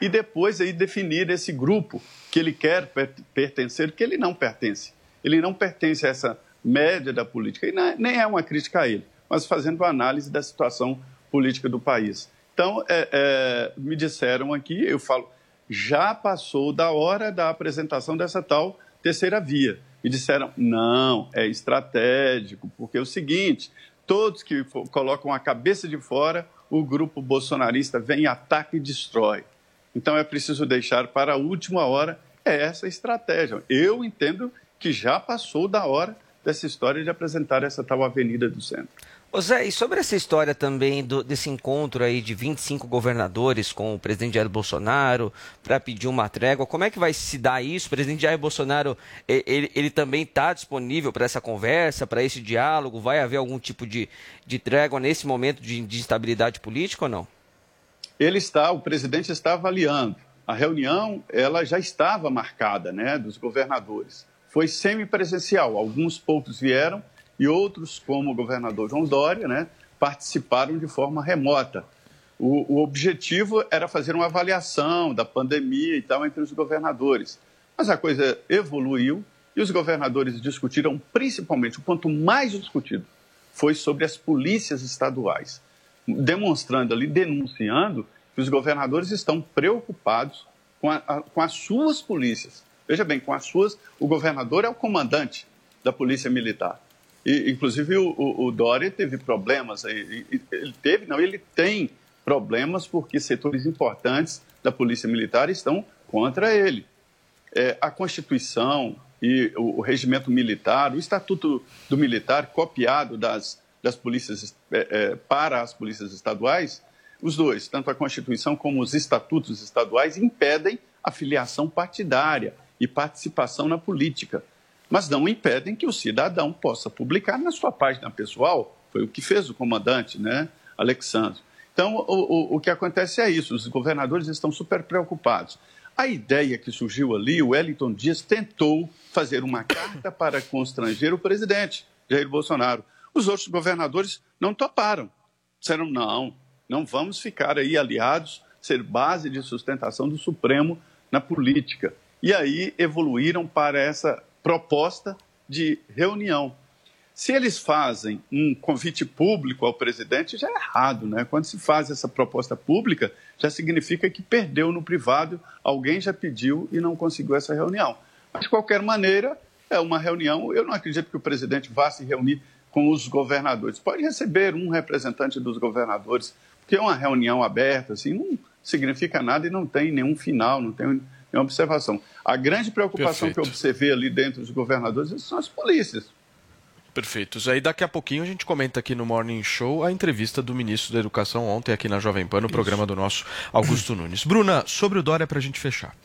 e depois aí definir esse grupo que ele quer per- pertencer, que ele não pertence. Ele não pertence a essa média da política, e não- nem é uma crítica a ele, mas fazendo uma análise da situação política do país. Então, é, é, me disseram aqui, eu falo, já passou da hora da apresentação dessa tal terceira via. E disseram, não, é estratégico, porque é o seguinte, todos que colocam a cabeça de fora, o grupo bolsonarista vem, ataca e destrói. Então é preciso deixar para a última hora essa estratégia. Eu entendo que já passou da hora dessa história de apresentar essa tal Avenida do Centro. Ô Zé, e sobre essa história também do- desse encontro aí de 25 governadores com o presidente Jair Bolsonaro para pedir uma trégua, como é que vai se dar isso? O presidente Jair Bolsonaro, ele, ele também está disponível para essa conversa, para esse diálogo? Vai haver algum tipo de, de trégua nesse momento de, de instabilidade política ou não? Ele está, o presidente está avaliando. A reunião, ela já estava marcada, né, dos governadores. Foi semipresencial. Alguns poucos vieram e outros, como o governador João Dória, né, participaram de forma remota. O, o objetivo era fazer uma avaliação da pandemia e tal entre os governadores. Mas a coisa evoluiu e os governadores discutiram, principalmente, o ponto mais discutido foi sobre as polícias estaduais demonstrando ali, denunciando que os governadores estão preocupados com, a- a- com as suas polícias. Veja bem, com as suas, o governador é o comandante da polícia militar. E, inclusive, o, o- o Dória teve problemas. Ele teve, não, ele tem problemas porque setores importantes da polícia militar estão contra ele. É, a Constituição e o, o regimento militar, o Estatuto do Militar, copiado das, das polícias é, é, para as polícias estaduais, os dois, tanto a Constituição como os estatutos estaduais, impedem a filiação partidária e participação na política, mas não impedem que o cidadão possa publicar na sua página pessoal. Foi o que fez o comandante, né, Alexandre. Então, o, o, o que acontece é isso: os governadores estão super preocupados. A ideia que surgiu ali, o Wellington Dias tentou fazer uma carta para constranger o presidente, Jair Bolsonaro. Os outros governadores não toparam. Disseram, não, não vamos ficar aí aliados, ser base de sustentação do Supremo na política. E aí evoluíram para essa proposta de reunião. Se eles fazem um convite público ao presidente, já é errado, né? Quando se faz essa proposta pública, já significa que perdeu no privado, alguém já pediu e não conseguiu essa reunião. Mas, de qualquer maneira, é uma reunião. Eu não acredito que o presidente vá se reunir com os governadores. Pode receber um representante dos governadores, porque uma reunião aberta, assim, não significa nada e não tem nenhum final, não tem nenhuma observação. A grande preocupação Perfeito. que eu observei ali dentro dos governadores são as polícias. Perfeitos. Aí daqui a pouquinho a gente comenta aqui no Morning Show a entrevista do ministro da Educação ontem aqui na Jovem Pan, no programa do nosso Augusto Nunes. Bruna, sobre o Dória para a gente fechar.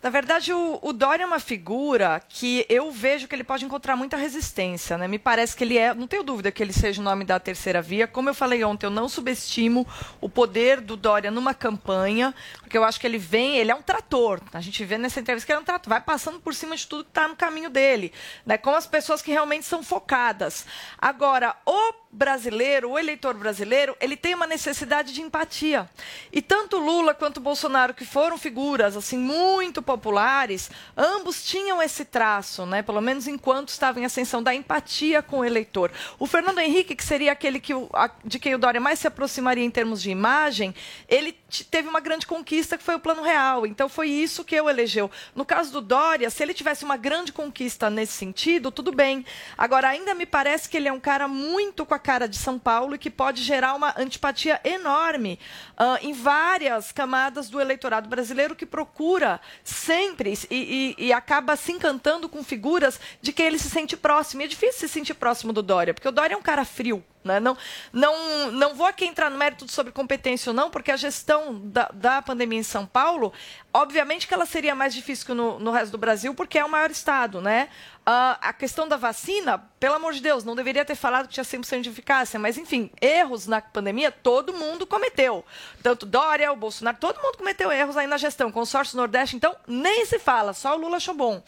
Na verdade, o, o Dória é uma figura que eu vejo que ele pode encontrar muita resistência. Né? Me parece que ele é, não tenho dúvida que ele seja o nome da terceira via. Como eu falei ontem, eu não subestimo o poder do Dória numa campanha, porque eu acho que ele vem, ele é um trator. A gente vê nessa entrevista que ele é um trator, vai passando por cima de tudo que está no caminho dele, né? com as pessoas que realmente são focadas. Agora, o brasileiro, o eleitor brasileiro, ele tem uma necessidade de empatia. E tanto Lula quanto Bolsonaro, que foram figuras assim muito populares, ambos tinham esse traço, né? Pelo menos enquanto estavam em ascensão da empatia com o eleitor. O Fernando Henrique, que seria aquele que de quem o Dória mais se aproximaria em termos de imagem, ele teve uma grande conquista que foi o Plano Real. Então foi isso que eu elegeu. No caso do Dória, se ele tivesse uma grande conquista nesse sentido, tudo bem. Agora ainda me parece que ele é um cara muito com a cara de São Paulo e que pode gerar uma antipatia enorme ah, em várias camadas do eleitorado brasileiro que procura sempre e, e- e acaba se encantando com figuras de quem ele se sente próximo. E é difícil se sentir próximo do Dória, porque o Dória é um cara frio. Né? Não, não, não vou aqui entrar no mérito sobre competência ou não, porque a gestão da, da pandemia em São Paulo, obviamente que ela seria mais difícil que no, no resto do Brasil, porque é o maior estado, né? Ah, a questão da vacina, pelo amor de Deus, não deveria ter falado que tinha 100% de eficácia, mas enfim, erros na pandemia todo mundo cometeu. Tanto Dória, o Bolsonaro, todo mundo cometeu erros aí na gestão. Consórcio Nordeste, então, nem se fala, só o Lula achou bom.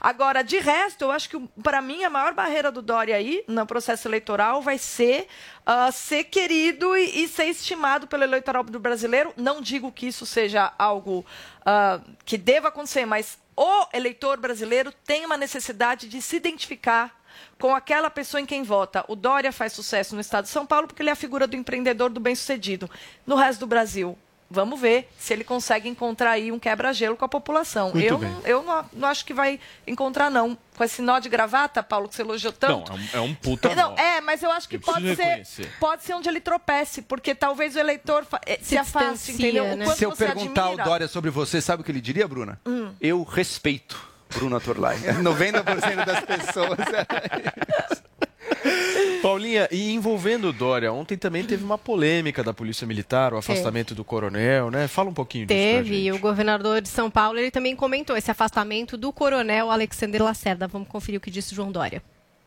Agora, de resto, eu acho que, para mim, a maior barreira do Dória aí, no processo eleitoral, vai ser ah, ser querido e, e ser estimado pelo eleitorado do brasileiro. Não digo que isso seja algo ah, que deva acontecer, mas o eleitor brasileiro tem uma necessidade de se identificar com aquela pessoa em quem vota. O Dória faz sucesso no estado de São Paulo porque ele é a figura do empreendedor do bem-sucedido. No resto do Brasil, vamos ver se ele consegue encontrar aí um quebra-gelo com a população. Muito eu bem. eu não, não acho que vai encontrar, não. Com esse nó de gravata, Paulo, que você elogiou tanto. Não, é um, é um puta Não, nó. é, mas eu acho que Eu pode ser, pode ser onde ele tropece, porque talvez o eleitor eh, se, Se afaste, entendeu? O né? Se eu você perguntar admira. ao Dória sobre você, sabe o que ele diria, Bruna? Hum. Eu respeito Bruna Torlai. 90% das pessoas. Paulinha, e envolvendo o Dória, ontem também teve uma polêmica da Polícia Militar, o afastamento do coronel, né? Fala um pouquinho disso pra gente. Teve, e o governador de São Paulo ele também comentou esse afastamento do coronel Alexander Lacerda. Vamos conferir o que disse João Dória.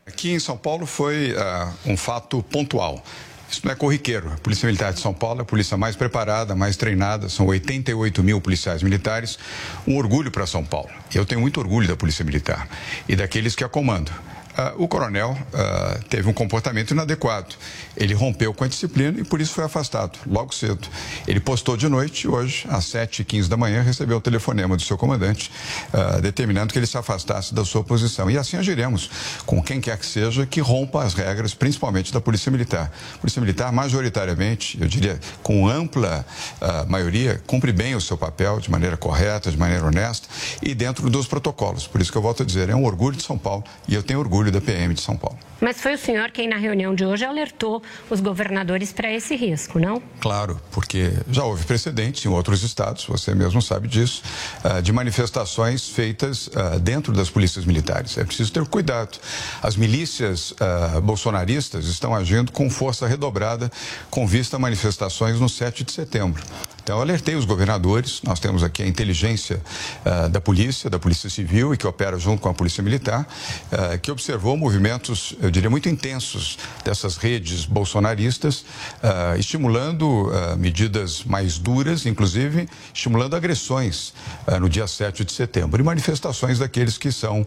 Aqui em São Paulo foi ah, um fato pontual. Isso não é corriqueiro. A Polícia Militar de São Paulo é a polícia mais preparada, mais treinada. São 88 mil policiais militares. Um orgulho para São Paulo. Eu tenho muito orgulho da Polícia Militar e daqueles que a comandam. Ah, o coronel ah, teve um comportamento inadequado. Ele rompeu com a disciplina e por isso foi afastado, logo cedo. Ele postou de noite, hoje, às 7h15 da manhã, recebeu o telefonema do seu comandante, ah, determinando que ele se afastasse da sua posição. E assim agiremos com quem quer que seja que rompa as regras, principalmente da Polícia Militar. A Polícia Militar, majoritariamente, eu diria, com ampla ah, maioria, cumpre bem o seu papel de maneira correta, de maneira honesta e dentro dos protocolos. Por isso que eu volto a dizer, é um orgulho de São Paulo e eu tenho orgulho da PM de São Paulo. Mas foi o senhor quem, na reunião de hoje, alertou os governadores para esse risco, não? Claro, porque já houve precedentes em outros estados, você mesmo sabe disso, ah, de manifestações feitas ah, dentro das polícias militares. É preciso ter cuidado. As milícias ah, bolsonaristas estão agindo com força redobrada com vista a manifestações no 7 de setembro. Então, eu alertei os governadores, nós temos aqui a inteligência uh, da polícia, da polícia civil e que opera junto com a polícia militar, uh, que observou movimentos, eu diria, muito intensos dessas redes bolsonaristas, uh, estimulando medidas mais duras, inclusive estimulando agressões no dia 7 de setembro e manifestações daqueles que são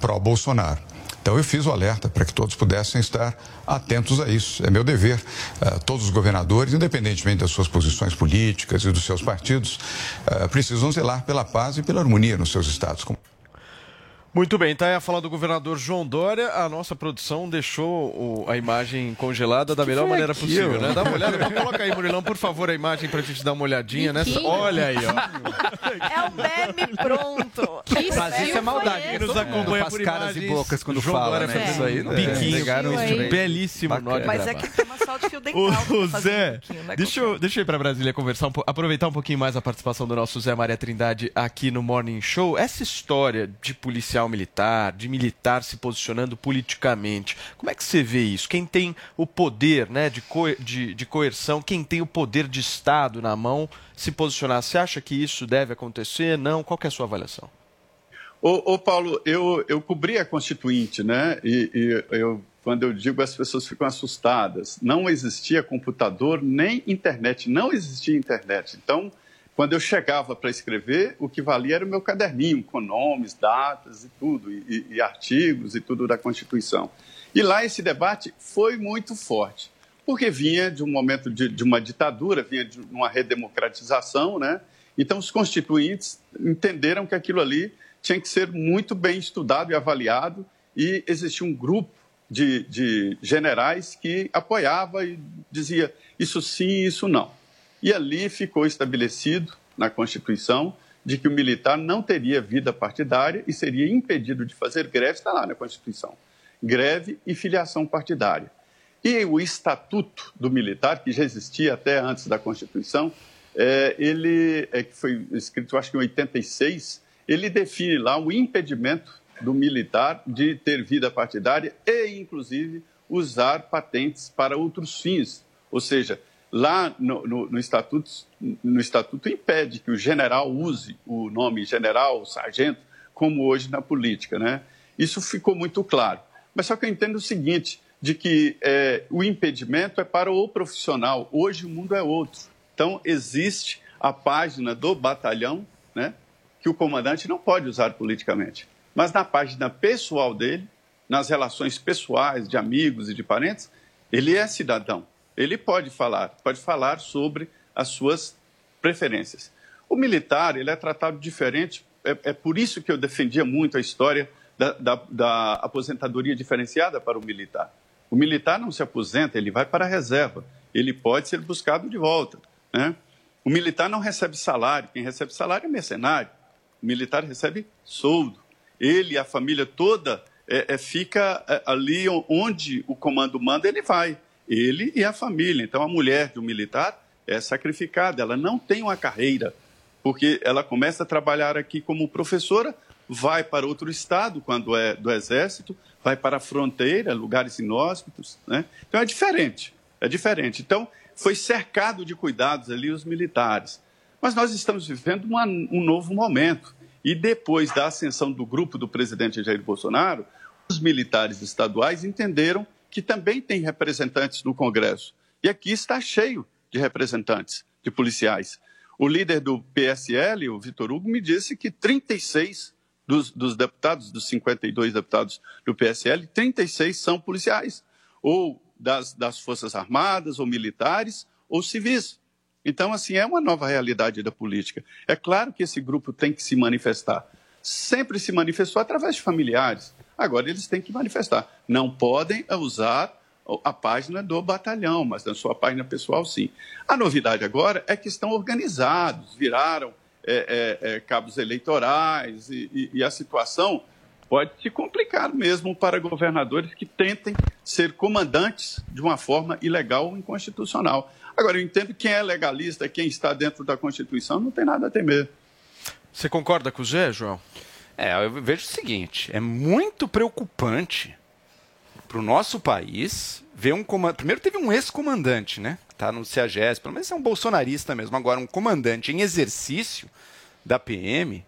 pró-Bolsonaro. Então eu fiz o alerta para que todos pudessem estar atentos a isso. É meu dever. Uh, todos os governadores, independentemente das suas posições políticas e dos seus partidos, uh, precisam zelar pela paz e pela harmonia nos seus estados. Muito bem, tá aí a fala do governador João Dória. A nossa produção deixou o, a imagem congelada da melhor maneira aquilo? possível, né? Dá uma olhada. Coloca aí, Murilão, por favor, a imagem pra gente dar uma olhadinha nessa. Olha aí, ó. É o meme pronto. Que Mas isso é maldade. Quem nos acompanha por caras e bocas quando João fala, Dória né? fazendo Isso aí, né? biquinho, Pegaram este isso aí. belíssimo de Mas é que tem uma só de fio dental. Pra fazer Zé, biquinho, né? deixa eu, deixa eu ir para Brasília conversar, um po- aproveitar um pouquinho mais a participação do nosso Zé Maria Trindade aqui no Morning Show. Essa história de policial militar, de militar se posicionando politicamente, como é que você vê isso? Quem tem o poder né, de, co- de, de coerção, quem tem o poder de Estado na mão, se posicionar, você acha que isso deve acontecer? Não? Qual é a sua avaliação? Ô, ô, Paulo, eu, eu cobri a Constituinte, né? E, e eu, quando eu digo, as pessoas ficam assustadas. Não existia computador nem internet, não existia internet. Então, quando eu chegava para escrever, o que valia era o meu caderninho, com nomes, datas e tudo, e, e- artigos e tudo da Constituição. E lá esse debate foi muito forte, porque vinha de um momento de, de uma ditadura, vinha de uma redemocratização, né? Então os constituintes entenderam que aquilo ali tinha que ser muito bem estudado e avaliado, e existia um grupo de, de generais que apoiava e dizia isso sim, isso não. E ali ficou estabelecido na Constituição de que o militar não teria vida partidária e seria impedido de fazer greve, está lá na Constituição. Greve e filiação partidária. E o Estatuto do Militar, que já existia até antes da Constituição, é, ele, é, foi escrito, acho que em 86, ele define lá o impedimento do militar de ter vida partidária e, inclusive, usar patentes para outros fins. Ou seja, lá no, no, no, estatuto, no estatuto impede que o general use o nome general, sargento, como hoje na política. Né? Isso ficou muito claro. Mas só que eu entendo o seguinte, de que é, o impedimento é para o profissional. Hoje o mundo é outro. Então, existe a página do batalhão, né, que o comandante não pode usar politicamente. Mas na página pessoal dele, nas relações pessoais de amigos e de parentes, ele é cidadão. Ele pode falar, pode falar sobre as suas preferências. O militar, ele é tratado diferente, é, é por isso que eu defendia muito a história da, da, da aposentadoria diferenciada para o militar. O militar não se aposenta, ele vai para a reserva. Ele pode ser buscado de volta. Né? O militar não recebe salário, quem recebe salário é mercenário. O militar recebe soldo. Ele e a família toda é, é, fica é, ali onde o comando manda, ele vai. Ele e a família. Então, a mulher um militar é sacrificada, ela não tem uma carreira, porque ela começa a trabalhar aqui como professora, vai para outro estado quando é do exército, vai para a fronteira, lugares inóspitos. Né? Então, é diferente. É diferente. Então, foi cercado de cuidados ali os militares. Mas nós estamos vivendo uma, um novo momento. E depois da ascensão do grupo do presidente Jair Bolsonaro, os militares estaduais entenderam que também tem representantes no Congresso. E aqui está cheio de representantes, de policiais. O líder do PSL, o Vitor Hugo, me disse que 36 dos, dos deputados, dos 52 deputados do PSL, 36 são policiais, ou das, das Forças Armadas, ou militares, ou civis. Então, assim, é uma nova realidade da política. É claro que esse grupo tem que se manifestar. Sempre se manifestou através de familiares. Agora eles têm que manifestar. Não podem usar a página do batalhão, mas na sua página pessoal, sim. A novidade agora é que estão organizados, viraram é, é, é, cabos eleitorais e, e, e a situação pode se complicar mesmo para governadores que tentem ser comandantes de uma forma ilegal ou inconstitucional. Agora, eu entendo que quem é legalista, quem está dentro da Constituição, não tem nada a temer. Você concorda com o Zé, João? É, eu vejo o seguinte: é muito preocupante para o nosso país ver um comandante. Primeiro teve um ex-comandante, né? Tá no CEAGES, pelo menos é um bolsonarista mesmo. Agora, um comandante em exercício da PM.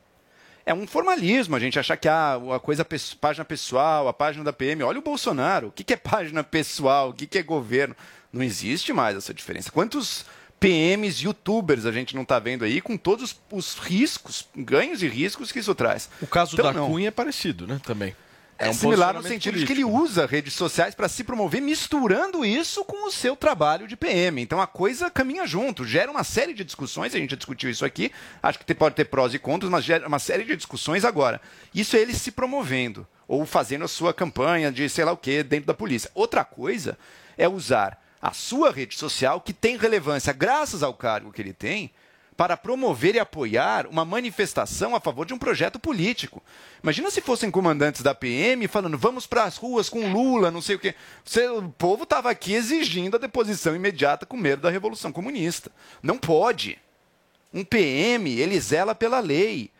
É um formalismo a gente achar que ah, a coisa pes- página pessoal, a página da PM. Olha o Bolsonaro. O que, que é página pessoal? O que, que é governo? Não existe mais essa diferença. Quantos PMs, youtubers a gente não está vendo aí com todos os riscos, ganhos e riscos que isso traz? O caso Então, da não. Cunha é parecido, né? Também. É, um similar no sentido de que ele político. usa redes sociais para se promover, misturando isso com o seu trabalho de PM. Então a coisa caminha junto, gera uma série de discussões, a gente já discutiu isso aqui, acho que pode ter prós e contras, mas gera uma série de discussões agora. Isso é ele se promovendo, ou fazendo a sua campanha de sei lá o que dentro da polícia. Outra coisa é usar a sua rede social, que tem relevância graças ao cargo que ele tem, para promover e apoiar uma manifestação a favor de um projeto político. Imagina se fossem comandantes da PM falando vamos para as ruas com Lula, não sei o quê. O povo estava aqui exigindo a deposição imediata com medo da Revolução Comunista. Não pode. Um PM, ele zela pela lei.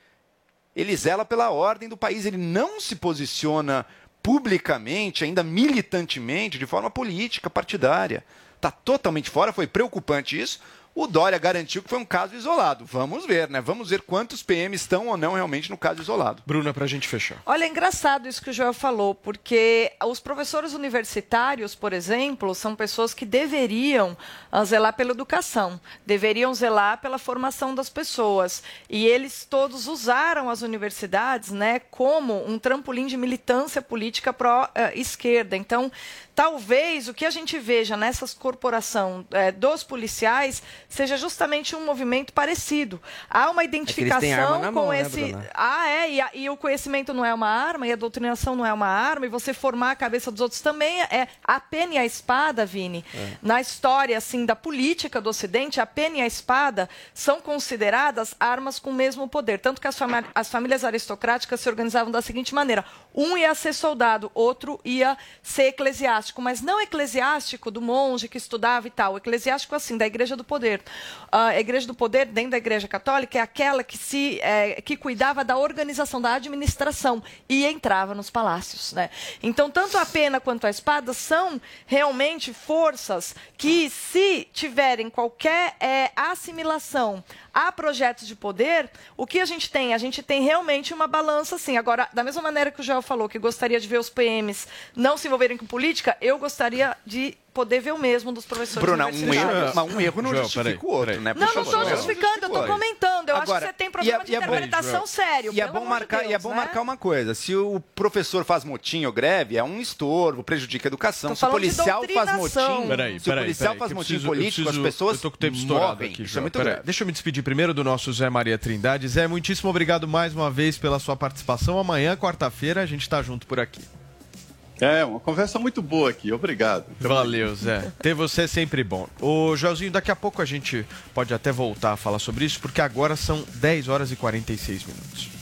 Ele zela pela ordem do país. Ele não se posiciona publicamente, ainda militantemente, de forma política, partidária. Está totalmente fora, foi preocupante isso. O Dória garantiu que foi um caso isolado. Vamos ver, né? Vamos ver quantos PMs estão ou não realmente no caso isolado. Bruna, para a gente fechar. Olha, é engraçado isso que o Joel falou, porque os professores universitários, por exemplo, são pessoas que deveriam ah, zelar pela educação, deveriam zelar pela formação das pessoas. E eles todos usaram as universidades né, como um trampolim de militância política pró-esquerda. Então, talvez o que a gente veja nessas corporação eh, dos policiais seja justamente um movimento parecido. Há uma É identificação na com mão, né, esse. Bruna? Ah, é, e, e o conhecimento não é uma arma, e a doutrinação não é uma arma, e você formar a cabeça dos outros também é. A pena e a espada, Vini, na história assim da política do Ocidente, a pena e a espada são consideradas armas com o mesmo poder. Tanto que as, fama- as famílias aristocráticas se organizavam da seguinte maneira: um ia ser soldado, outro ia ser eclesiástico, mas não eclesiástico do monge que estudava e tal, eclesiástico assim, da igreja do poder. A igreja do poder, dentro da igreja católica, é aquela que se eh, que cuidava da organização, da administração e entrava nos palácios. Né? Então, tanto a pena quanto a espada são realmente forças que, se tiverem qualquer eh, assimilação a projetos de poder, o que a gente tem? A gente tem realmente uma balança assim. Agora, da mesma maneira que o Joel falou que gostaria de ver os PMs não se envolverem com política, eu gostaria de poder ver o mesmo dos professores Bruna, um erro, mas um erro não Joel, justifica peraí, o outro, peraí. né? Não, Por não favor. estou justificando, eu estou comentando. Eu acho que você tem problema de interpretação sério. E é bom marcar, e é Deus, bom né? marcar uma coisa: se o professor faz motim ou greve, é um estorvo, prejudica a educação. Tô se o policial faz motim, Peraí, se o peraí, policial peraí, faz motim preciso- político, preciso- as pessoas Eu tô com o tempo estourado morrem. aqui, Isso é muito Peraí, grave. Deixa eu me despedir primeiro do nosso Zé Maria Trindade. Zé, muitíssimo obrigado mais uma vez pela sua participação. Amanhã, quarta-feira, a gente está junto por aqui. É, uma conversa muito boa aqui, obrigado. Valeu, Zé. Ter você é sempre bom. Ô, Joelzinho, daqui a pouco a gente pode até voltar a falar sobre isso, porque agora são 10 horas e 46 minutos.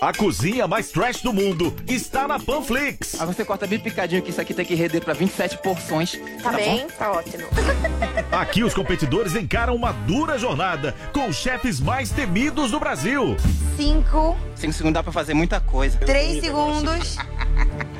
A cozinha mais trash do mundo está na Panflix. Aí você corta bem picadinho que isso aqui tem que render pra 27 porções. Tá, bem? bom? Tá ótimo. Aqui os competidores encaram uma dura jornada com os chefes mais temidos do Brasil. Cinco. Cinco segundos dá pra fazer muita coisa. Três segundos.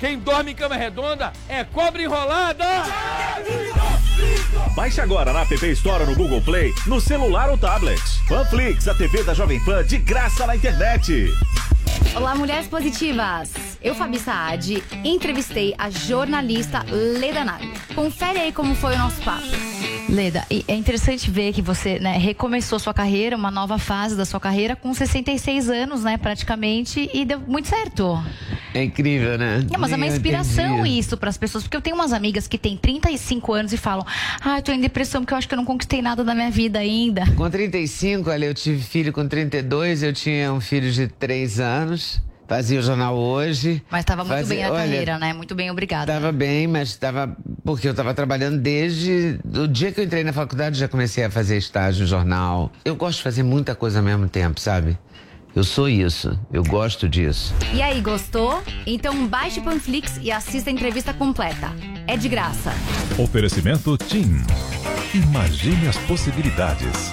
quem dorme em cama redonda é cobra enrolada! Baixe agora na App Store no Google Play, no celular ou tablet. Panflix, a TV da Jovem Pan de graça na internet. Olá, mulheres positivas! Eu, Fabi Saad, entrevistei a jornalista Leda Nagli. Confere aí como foi o nosso papo. Leda, é interessante ver que você né, recomeçou sua carreira, uma nova fase da sua carreira, com 66 anos, né, praticamente, e deu muito certo. É incrível, né? Não, mas é uma inspiração isso para as pessoas, porque eu tenho umas amigas que têm 35 anos e falam: Ah, eu tô em depressão porque eu acho que eu não conquistei nada da minha vida ainda. Com 35, olha, eu tive filho com 32, eu tinha um filho de 3 anos. Fazia o jornal hoje. Mas estava muito Fazia- bem na olha, carreira, né? Muito bem, obrigada. Estava bem, mas estava. Porque eu estava trabalhando desde. O dia que eu entrei na faculdade, já comecei a fazer estágio no jornal. Eu gosto de fazer muita coisa ao mesmo tempo, sabe? Eu sou isso. Eu gosto disso. E aí, gostou? Então baixe o Panflix e assista a entrevista completa. É de graça. Oferecimento TIM. Imagine as possibilidades.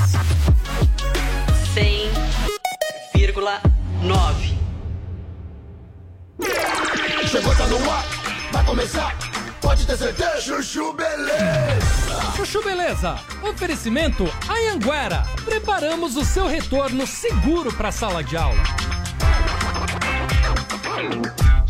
100,9. Chegou, tá no ar, vai começar. Pode ter certeza, Chuchu Beleza. Chuchu Beleza, oferecimento Anhanguera. Preparamos o seu retorno seguro para a sala de aula.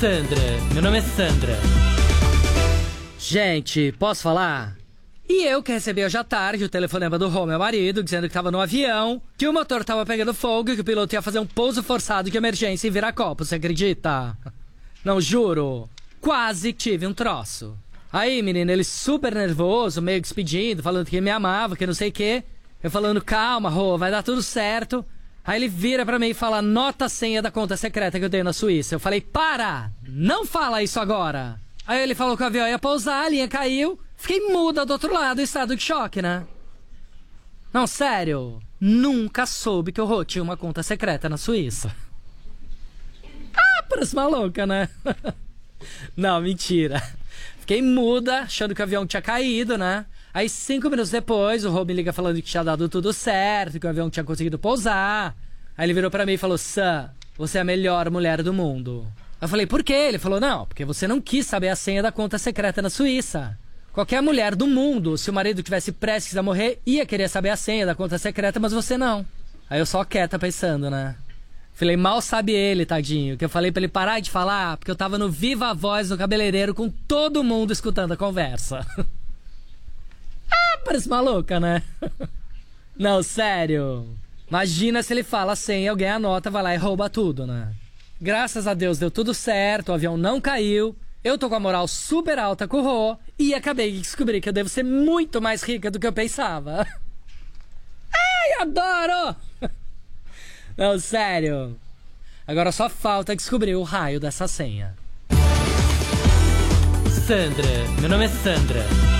Sandra, meu nome é Sandra. Gente, posso falar? E eu que recebi hoje à tarde o telefonema do Rô, meu marido, dizendo que tava no avião, que o motor tava pegando fogo e que o piloto ia fazer um pouso forçado de emergência em Viracopos, você acredita? Não, juro. Quase tive um troço. Aí, menino, ele super nervoso, meio despedindo, falando que me amava, que não sei o quê. Eu falando, calma, Rô, vai dar tudo certo. Aí ele vira pra mim e fala, nota a senha da conta secreta que eu tenho na Suíça. Eu falei, para! Não fala isso agora! Aí ele falou que o avião ia pousar, a linha caiu. Fiquei muda do outro lado, estado de choque, né? Não, sério. Nunca soube que o Rô tinha uma conta secreta na Suíça. Ah, parece maluca, né? Não, mentira. Fiquei muda, achando que o avião tinha caído, né? Aí, cinco minutos depois, o Rô me liga falando que tinha dado tudo certo, que o avião tinha conseguido pousar. Aí ele virou pra mim e falou: Sam, você é a melhor mulher do mundo. Eu falei: por quê? Ele falou: não, porque você não quis saber a senha da conta secreta na Suíça. Qualquer mulher do mundo, se o marido tivesse prestes a morrer, ia querer saber a senha da conta secreta, mas você não. Aí eu só quieta pensando, né? Falei, mal sabe ele, tadinho, que eu falei pra ele parar de falar, porque eu tava no viva voz no cabeleireiro com todo mundo escutando a conversa. parece maluca, né? Não, sério. Imagina se ele fala a senha, alguém anota, vai lá e rouba tudo, né? Graças a Deus deu tudo certo, o avião não caiu. Eu tô com a moral super alta com o Rô e acabei de descobrir que eu devo ser muito mais rica do que eu pensava. Ai, adoro! Não, sério. Agora só falta descobrir o raio dessa senha. Sandra, meu nome é Sandra.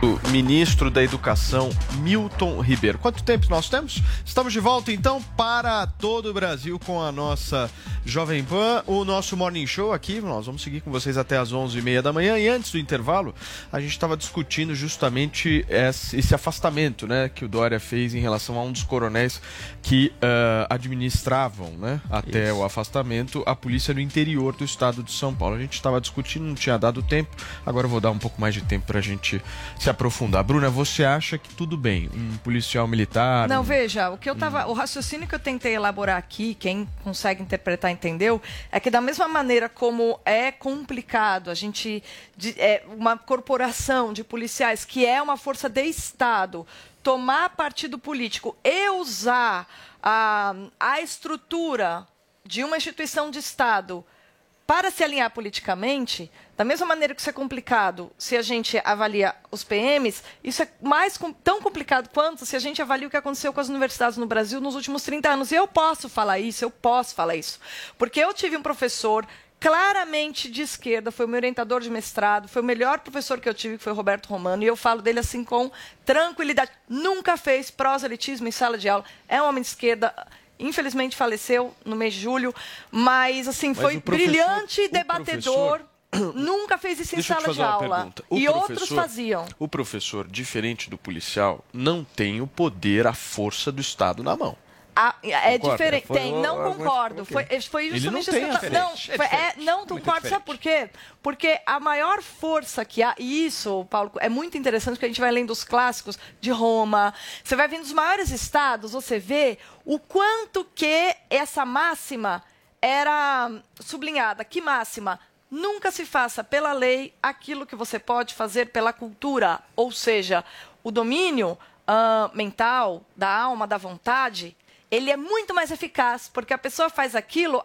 O ministro da Educação, Milton Ribeiro. Quanto tempo nós temos? Estamos de volta então para todo o Brasil com a nossa Jovem Pan, o nosso Morning Show aqui. Nós vamos seguir com vocês até as 11h30 da manhã. E antes do intervalo, a gente estava discutindo justamente esse afastamento né, que o Dória fez em relação a um dos coronéis que uh, administravam né, até Isso. o afastamento a polícia no interior do estado de São Paulo. A gente estava discutindo, não tinha dado tempo. Agora eu vou dar um pouco mais de tempo para a gente se aprofundar. Bruna, você acha que tudo bem? Um policial militar. Não, um- veja, o que eu tava. O raciocínio que eu tentei elaborar aqui, quem consegue interpretar entendeu, é que da mesma maneira como é complicado a gente. de- é, uma corporação de policiais que é uma força de Estado tomar partido político e usar a, a estrutura de uma instituição de Estado para se alinhar politicamente, da mesma maneira que isso é complicado se a gente avalia os PMs, isso é mais tão complicado quanto se a gente avalia o que aconteceu com as universidades no Brasil nos últimos 30 anos. E eu posso falar isso, eu posso falar isso. Porque eu tive um professor claramente de esquerda, foi o meu orientador de mestrado, foi o melhor professor que eu tive, que foi o Roberto Romano, e eu falo dele assim com tranquilidade. Nunca fez proselitismo em sala de aula, é um homem de esquerda, infelizmente faleceu no mês de julho, mas assim, Mas foi brilhante, debatedor, nunca fez isso em Deixa sala de aula. E outros faziam. O professor, diferente do policial, não tem o poder, a força do Estado na mão. Ah, é Concorda? diferente. Foi Tem, o- não concordo. Foi, foi justamente isso que eu a Não, diferente. É foi- é, diferente. não concordo. Sabe por quê? Porque a maior força que há, e isso, Paulo, é muito interessante, porque a gente vai lendo os clássicos de Roma, você vai vendo os maiores estados, você vê o quanto que essa máxima era sublinhada. Que máxima? Nunca se faça pela lei aquilo que você pode fazer pela cultura, ou seja, o domínio ah, mental, da alma, da vontade, ele é muito mais eficaz, porque a pessoa faz aquilo,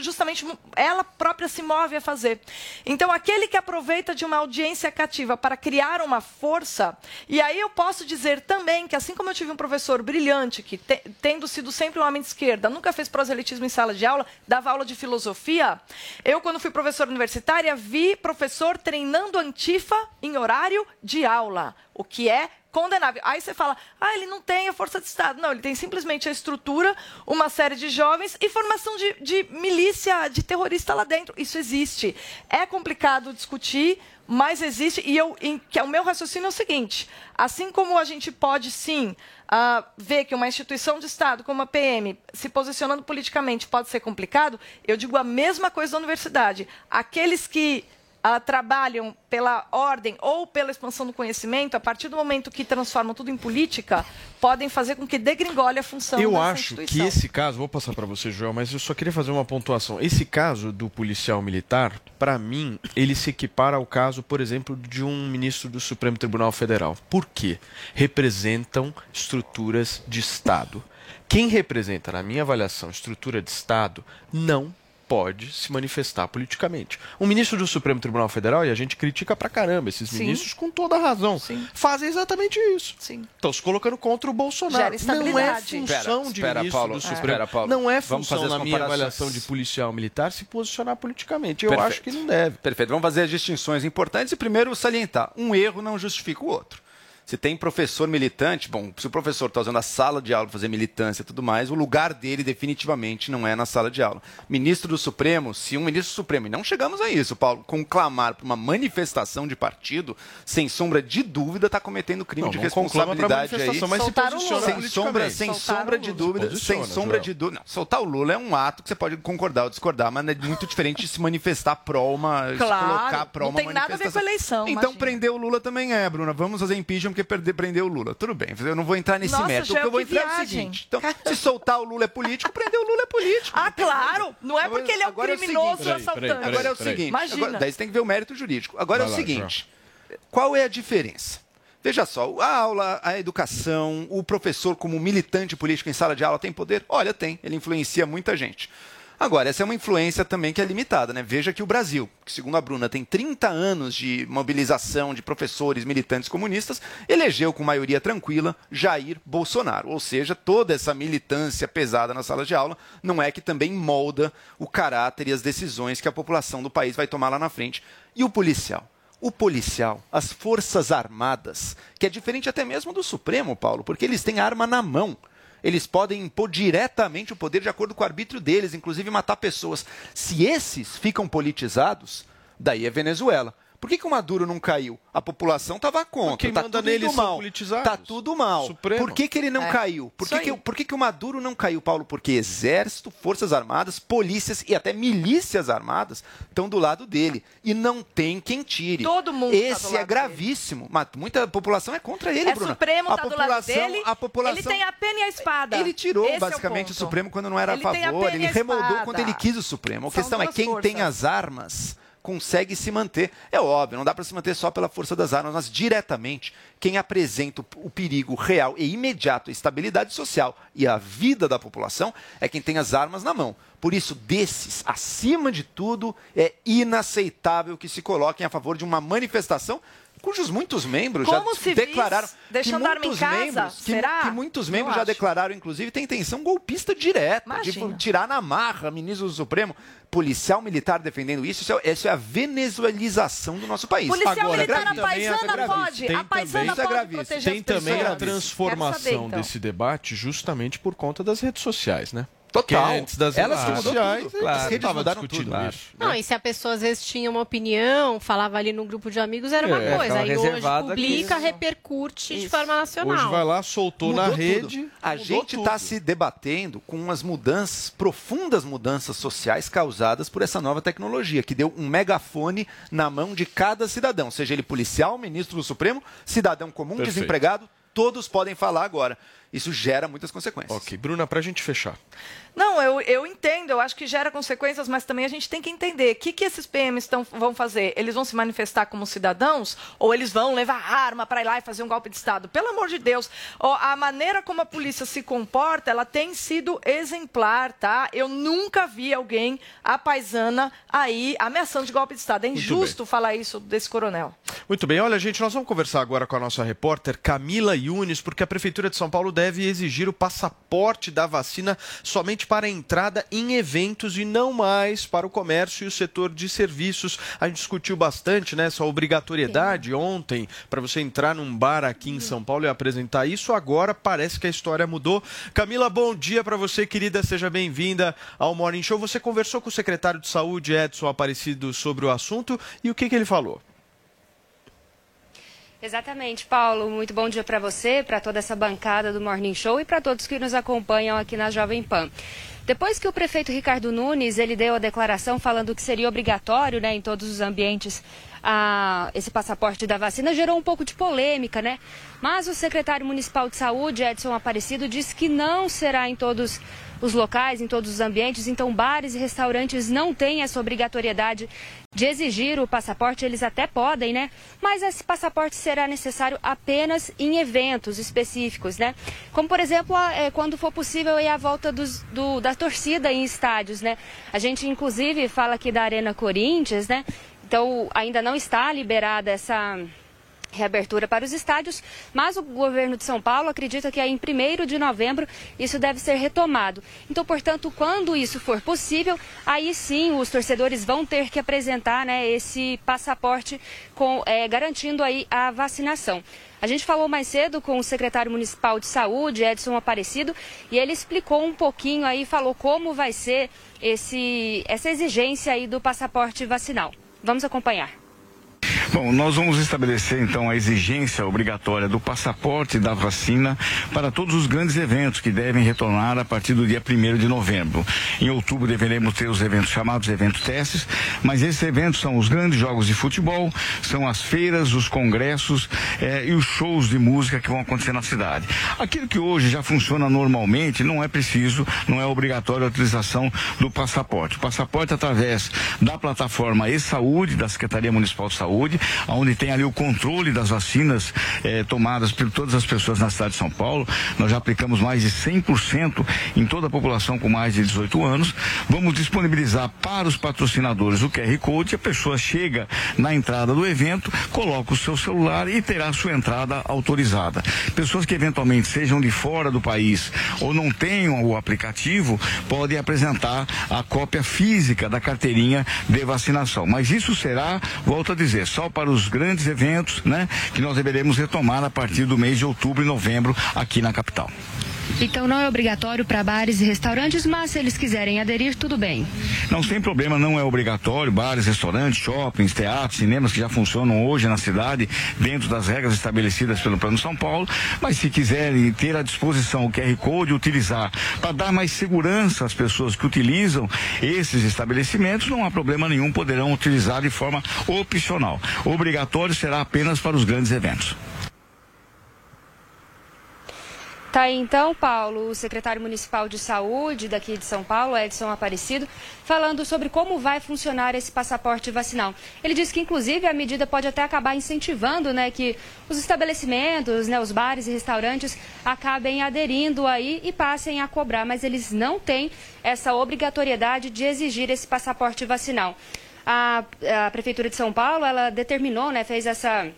justamente ela própria se move a fazer. Então, aquele que aproveita de uma audiência cativa para criar uma força, e aí eu posso dizer também que, assim como eu tive um professor brilhante, que te- tendo sido sempre um homem de esquerda, nunca fez proselitismo em sala de aula, dava aula de filosofia, eu, quando fui professora universitária, vi professor treinando antifa em horário de aula, o que é condenável. Aí você fala, ah, ele não tem a força de Estado. Não, ele tem simplesmente a estrutura, uma série de jovens e formação de, de milícia, de terrorista lá dentro. Isso existe. É complicado discutir, mas existe. E eu, em, que é o meu raciocínio é o seguinte: assim como a gente pode sim ah, ver que uma instituição de Estado como a PM se posicionando politicamente pode ser complicado, eu digo a mesma coisa da universidade. Aqueles que ah, trabalham pela ordem ou pela expansão do conhecimento, a partir do momento que transformam tudo em política, podem fazer com que degringole a função Eu acho que esse caso, vou passar para você, Joel, mas eu só queria fazer uma pontuação. Esse caso do policial militar, para mim, ele se equipara ao caso, por exemplo, de um ministro do Supremo Tribunal Federal. Por quê? Representam estruturas de Estado. Quem representa, na minha avaliação, estrutura de Estado, não pode se manifestar politicamente. O ministro do Supremo Tribunal Federal, e a gente critica pra caramba esses Sim. ministros com toda a razão, fazem exatamente isso. Estão se colocando contra o Bolsonaro. Não é função Espera, de espera, ministro Paulo, do espera, Supremo. Paulo. Não é Vamos função, na minha avaliação de policial militar, se posicionar politicamente. Eu Perfeito. acho que não deve. Perfeito. Vamos fazer as distinções importantes e primeiro salientar: um erro não justifica o outro. Se tem professor militante, bom, se o professor está usando a sala de aula para fazer militância e tudo mais, o lugar dele definitivamente não é na sala de aula. Ministro do Supremo, se um ministro do Supremo, e não chegamos a isso, Paulo, conclamar para uma manifestação de partido, sem sombra de dúvida, está cometendo crime Não, de não responsabilidade aí. manifestação, mas se o sem sombra, sem sombra de dúvida, Se sem posiciona, sombra Joel. de dúvida. Não, soltar o Lula é um ato que você pode concordar ou discordar, mas é muito diferente de se manifestar pró uma, se Claro, colocar pró não uma tem nada a ver com manifestação. eleição, Então imagina. prender o Lula também é, Bruna. Vamos fazer impeachment porque perder, prender o Lula. Tudo bem, eu não vou entrar nesse Nossa, método. O que eu vou que entrar é o viagem. seguinte. Então, se soltar o Lula é político, prender o Lula é político. Ah, claro! Não é porque ele é um Agora criminoso seguinte. assaltante. Agora é o seguinte. Imagina. Agora, daí você tem que ver o mérito jurídico. Agora Vai é o lá, seguinte. Qual é a diferença? Veja só, a aula, a educação, o professor como militante político em sala de aula tem poder? Olha, tem. Ele influencia muita gente. Agora, essa é uma influência também que é limitada, né? Veja que o Brasil, que segundo a Bruna tem 30 anos de mobilização de professores militantes comunistas, elegeu com maioria tranquila Jair Bolsonaro. Ou seja, toda essa militância pesada na sala de aula não é que também molda o caráter e as decisões que a população do país vai tomar lá na frente. E o policial? O policial, as forças armadas, que é diferente até mesmo do Supremo, Paulo, porque eles têm arma na mão. Eles podem impor diretamente o poder de acordo com o arbítrio deles, inclusive matar pessoas. Se esses ficam politizados, daí é Venezuela. Por que, que o Maduro não caiu? A população estava contra. Quem tá manda tudo neles mal. Tá tudo mal. Supremo. Por que, que ele não É. caiu? Por que, que, por que, que o Maduro não caiu, Paulo? Porque exército, forças armadas, polícias e até milícias armadas estão do lado dele. E não tem quem tire. Todo mundo tá do Esse lado é gravíssimo. Mas muita população é contra ele, é Bruna. Supremo, a tá do lado população, dele. a população Ele tem a pena e a espada. ele tirou Esse é o basicamente o. Supremo quando não era Ele a tem a favor, pena ele a remoldou quando ele quis o Supremo. A São questão é quem tem forças. as armas consegue se manter. É óbvio, não dá para se manter só pela força das armas, mas diretamente quem apresenta o perigo real e imediato à estabilidade social e à vida da população é quem tem as armas na mão. Por isso, desses, acima de tudo, é inaceitável que se coloquem a favor de uma manifestação cujos muitos membros Como já civis, declararam deixam que dar-me em muitos casa? membros, que, Será? que muitos Eu membros já acho. declararam, inclusive, tem intenção golpista direta, Imagina. de tirar na marra ministro do Supremo, policial militar defendendo isso, isso é, isso é a venezuelização do nosso país. Policial Agora, militar, a gravíssimo. paisana pode. A paisana Isso é pode gravíssimo. proteger Tem as também a pessoas. transformação Quero saber, então. desse debate justamente por conta das redes sociais, né? Total. Antes das Elas redes que mudou sociais, tudo. a Claro. Eles tava mudaram tudo. isso. Não, e se a pessoa às vezes tinha uma opinião, falava ali no grupo de amigos, era uma É, coisa. Aí hoje publica, aqui. repercute de forma nacional. Hoje vai lá, soltou Mudou na tudo. rede. A mudou gente está tudo. se debatendo com as mudanças, profundas mudanças sociais causadas por essa nova tecnologia, que deu um megafone na mão de cada cidadão, seja ele policial, ministro do Supremo, cidadão comum, Perfeito. desempregado, todos podem falar agora. Isso gera muitas consequências. Ok, Bruna, para a gente fechar. Não, eu, eu entendo, eu acho que gera consequências, mas também a gente tem que entender o que, que esses PMs tão, vão fazer. Eles vão se manifestar como cidadãos ou eles vão levar arma para ir lá e fazer um golpe de Estado? Pelo amor de Deus, a maneira como a polícia se comporta, ela tem sido exemplar, tá? Eu nunca vi alguém, a paisana, aí ameaçando de golpe de Estado. É injusto falar isso desse coronel. Muito bem, olha, gente, nós vamos conversar agora com a nossa repórter Camila Yunes, porque a Prefeitura de São Paulo deve exigir o passaporte da vacina somente para a entrada em eventos e não mais para o comércio e o setor de serviços. A gente discutiu bastante né, essa obrigatoriedade ontem para você entrar num bar aqui em São Paulo e apresentar isso. Agora parece que a história mudou. Camila, bom dia para você, querida. Seja bem-vinda ao Morning Show. Você conversou com o secretário de Saúde, Edson Aparecido, sobre o assunto e o que, que ele falou? Exatamente, Paulo. Muito bom dia para você, para toda essa bancada do Morning Show e para todos que nos acompanham aqui na Jovem Pan. Depois que o prefeito Ricardo Nunes ele deu a declaração falando que seria obrigatório, né, em todos os ambientes, a, esse passaporte da vacina, gerou um pouco de polêmica, né? Mas o secretário municipal de saúde, Edson Aparecido, disse que não será em todos os locais, em todos os ambientes. Então, bares e restaurantes não têm essa obrigatoriedade de exigir o passaporte, eles até podem, né? Mas esse passaporte será necessário apenas em eventos específicos, né? Como, por exemplo, é, quando for possível a volta dos- do- da torcida em estádios, né? A gente, inclusive, fala aqui da Arena Corinthians, né? Então, ainda não está liberada essa reabertura para os estádios, mas o governo de São Paulo acredita que aí em 1 de novembro isso deve ser retomado. Então, portanto, quando isso for possível, aí sim os torcedores vão ter que apresentar né, esse passaporte com, eh, garantindo aí a vacinação. A gente falou mais cedo com o secretário municipal de saúde, Edson Aparecido, e ele explicou um pouquinho aí, falou como vai ser esse, essa exigência aí do passaporte vacinal. Vamos acompanhar. Bom, nós vamos estabelecer então a exigência obrigatória do passaporte da vacina para todos os grandes eventos que devem retornar a partir do dia 1 de novembro. Em outubro deveremos ter os eventos chamados eventos testes, mas esses eventos são os grandes jogos de futebol, são as feiras, os congressos eh, e os shows de música que vão acontecer na cidade. Aquilo que hoje já funciona normalmente não é preciso, não é obrigatória a utilização do passaporte. O passaporte através da plataforma e-saúde da Secretaria Municipal de Saúde, onde tem ali o controle das vacinas eh, tomadas por todas as pessoas na cidade de São Paulo. Nós já aplicamos mais de 100% em toda a população com mais de 18 anos. Vamos disponibilizar para os patrocinadores o QR Code. A pessoa chega na entrada do evento, coloca o seu celular e terá sua entrada autorizada. Pessoas que eventualmente sejam de fora do país ou não tenham o aplicativo podem apresentar a cópia física da carteirinha de vacinação. Mas isso será, volto a dizer, só para os grandes eventos, né, que nós deveremos retomar a partir do mês de outubro e novembro aqui na capital. Então não é obrigatório para bares e restaurantes, mas se eles quiserem aderir, tudo bem. Não tem problema, não é obrigatório. Bares, restaurantes, shoppings, teatros, cinemas que já funcionam hoje na cidade, dentro das regras estabelecidas pelo Plano São Paulo. Mas se quiserem ter à disposição o QR Code, utilizar para dar mais segurança às pessoas que utilizam esses estabelecimentos, não há problema nenhum, poderão utilizar de forma opcional. Obrigatório será apenas para os grandes eventos. Tá aí então, Paulo, o secretário municipal de saúde daqui de São Paulo, Edson Aparecido, falando sobre como vai funcionar esse passaporte vacinal. Ele disse que, inclusive, a medida pode até acabar incentivando né, que os estabelecimentos, né, os bares e restaurantes acabem aderindo aí e passem a cobrar, mas eles não têm essa obrigatoriedade de exigir esse passaporte vacinal. A, a Prefeitura de São Paulo, ela determinou, né, fez essa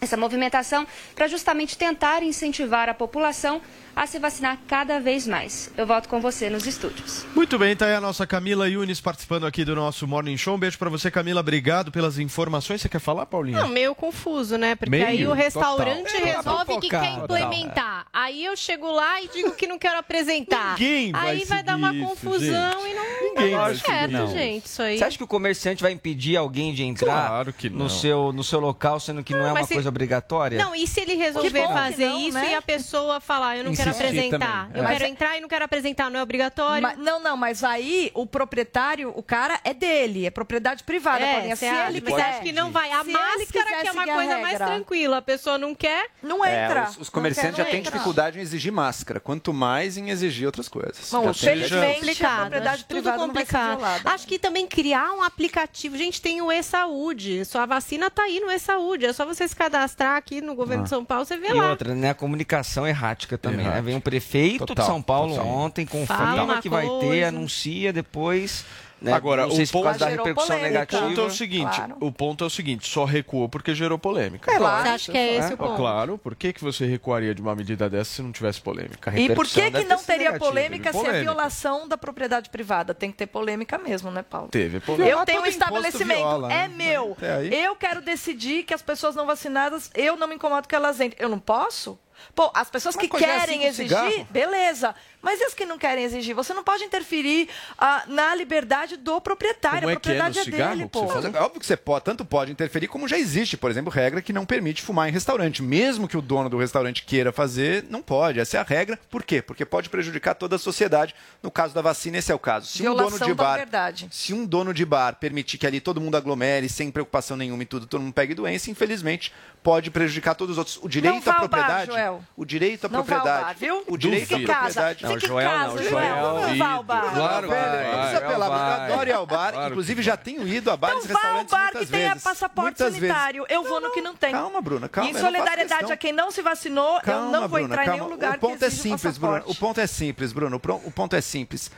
essa movimentação para justamente tentar incentivar a população a se vacinar cada vez mais. Eu volto com você nos estúdios. Muito bem, tá aí a nossa Camila Yunis participando aqui do nosso Morning Show. Um beijo para você, Camila. Obrigado pelas informações. Você quer falar, Paulinha? Não, meio confuso, né? Porque Meio? aí o restaurante Total. resolve que Total. quer implementar. Aí eu chego lá e digo que não quero apresentar. Ninguém vai aí vai dar uma isso, confusão gente. e não Ninguém não vai dá certo. Não. gente. Isso aí. Você acha que o comerciante vai impedir alguém de entrar Claro que não. no, seu, no seu local, sendo que não, é uma se- coisa obrigatória? Não, e se ele resolver fazer não, isso né? e a pessoa falar, eu não quero Insistir apresentar. também, Eu é. quero Mas- entrar e não quero apresentar, não é obrigatório. Mas- não, não, mas aí o proprietário, o cara é dele, é propriedade privada. É, se acha? ele Mas quiser, acho que não vai. A máscara que é uma coisa mais tranquila. A pessoa não quer, não É, entra. os, os comerciantes Não já têm dificuldade em exigir máscara, quanto mais em exigir outras coisas. Bom, Já felizmente a propriedade acho tudo privada não vai ser complicado. Acho que também criar um aplicativo. Gente, tem o E-Saúde. Sua vacina tá aí no E-Saúde. É só você se cadastrar aqui no governo Ah. de São Paulo, você vê E lá. outra, né? A comunicação errática também. Errática. Né? Vem um prefeito Total, de São Paulo total. ontem, confirma que vai ter, coisa. anuncia depois. Né? Agora, o ponto, da repercussão o negativa. ponto é o seguinte, o ponto é o seguinte, só recuou porque gerou polêmica. É, claro. Você acha que é esse o ponto? Claro, por que, que você recuaria de uma medida dessa se não tivesse polêmica? E por que, que não teria negativa, polêmica se é polêmica. violação da propriedade privada? Tem que ter polêmica mesmo, né, Paulo? Teve polêmica. Eu tenho um estabelecimento, viola, né? é meu. Até aí. Eu quero decidir que as pessoas não vacinadas, eu não me incomodo que elas entrem. Eu não posso? Pô, as pessoas Mas que é querem assim exigir, cigarro. beleza. Mas e as que não querem exigir? Você não pode interferir ah, na liberdade do proprietário. Como a é é propriedade é, cigarro dele, que você pô. faz? É óbvio que você pode, tanto pode interferir como já existe, por exemplo, regra que não permite fumar em restaurante. Mesmo que o dono do restaurante queira fazer, não pode. Essa é a regra. Por quê? Porque pode prejudicar toda a sociedade. No caso da vacina, esse é o caso. Se um Violação dono de bar, se um dono de bar permitir que ali todo mundo aglomere sem preocupação nenhuma e tudo, todo mundo pegue doença, infelizmente pode prejudicar todos os outros. O direito à ao bar, propriedade, Joel. o direito à Não propriedade, bar, viu? o direito Fique em à casa. propriedade. Fique em casa, Joel. Não vá ao bar. Claro, Velho, vai, não vai, precisa apelar, vai. eu adoro ir ao bar. Claro Inclusive, já tenho ido a bares e Vá ao restaurantes bar que muitas vezes. passaporte Muitas vezes. sanitário. Eu vou no que não tem. Calma, Bruna, calma. Em não solidariedade a quem não se vacinou, eu não vou Bruna, entrar em calma. nenhum lugar O ponto que é simples, Bruno. passaporte. O ponto é simples, Bruno. O ponto é simples.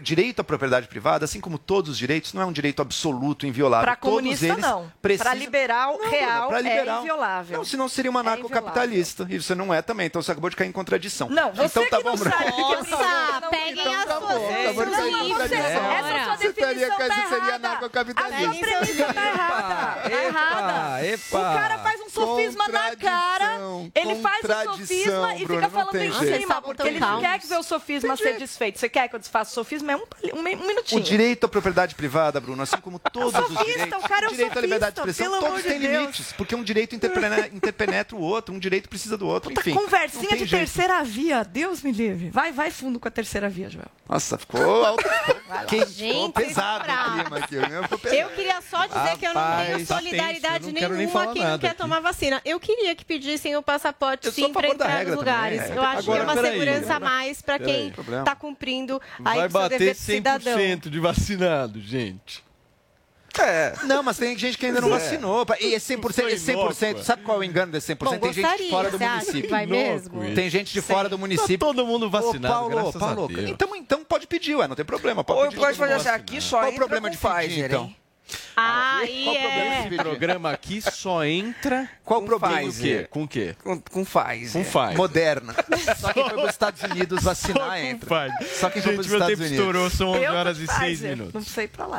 Direito à propriedade privada, assim como todos os direitos, não é um direito absoluto, inviolável. Para Todos comunista, eles não. precisam- Para liberal, Não, real, Bruna, pra liberal. é inviolável. Não, senão seria uma anarcocapitalista. E você não é também, então você acabou de cair em contradição. Não, você então, tá que bom, não Bruna. sabe é Nossa, peguem as suas Acabou de cair em livros. contradição. Essa sua definição tá errada. anarcocapitalista. A sua premissa tá errada. Tá errada. epa. O cara um sofisma na cara, ele faz o sofisma e fica falando em jeito. cima, porque ele não quer que ver o sofisma ser desfeito. Você quer que eu desfaça o sofisma? É um, um, um O minutinho. direito à propriedade privada, Bruno, assim como todos os sofista, direitos, o cara é um direito à liberdade de sofista, expressão, pelo todos amor de têm Deus. limites, porque um direito interpene- interpenetra o outro, um direito precisa do outro, enfim. Conversinha de jeito. terceira via, Deus me livre. Vai, vai fundo com a terceira via, Joel. Nossa, ficou alto. Ficou Gente, pesado o aqui. né? Eu queria só dizer que eu não tenho tá solidariedade tenso, não nenhuma quem não quer aqui. tomar vacina. Eu queria que pedissem o passaporte Eu a sim para entrar nos também, lugares. é. Eu acho Agora, que é uma segurança a agora- mais para quem está cumprindo aí Vai com seu dever bater de cidadão. 100% de vacinado, gente. É. Não, mas tem gente que ainda não É. vacinou. E esse 100%, esse 100% sabe qual é o engano desse 100%? Bom, tem gente de fora do município. vai mesmo? Tem gente de fora do município. Tá todo mundo vacinado, Ô, Paulo, graças a Paulo, Deus. Então, então pode pedir, ué, não tem problema. Pode Ou pedir pode fazer assim, aqui só Qual o entra problema com de pedir, Pfizer, então? hein? Aí Qual o problema é. Esse programa aqui só entra Qual o com problema? o quê? Com o quê? Com, com Pfizer. Com Pfizer. Moderna. Só quem foi para os Estados Unidos vacinar entra. Pfizer. Só quem foi para Gente, os meu Estados tempo Unidos. estourou, são 11 Eu tô horas e 6 Pfizer, minutos. Não sei pra lá.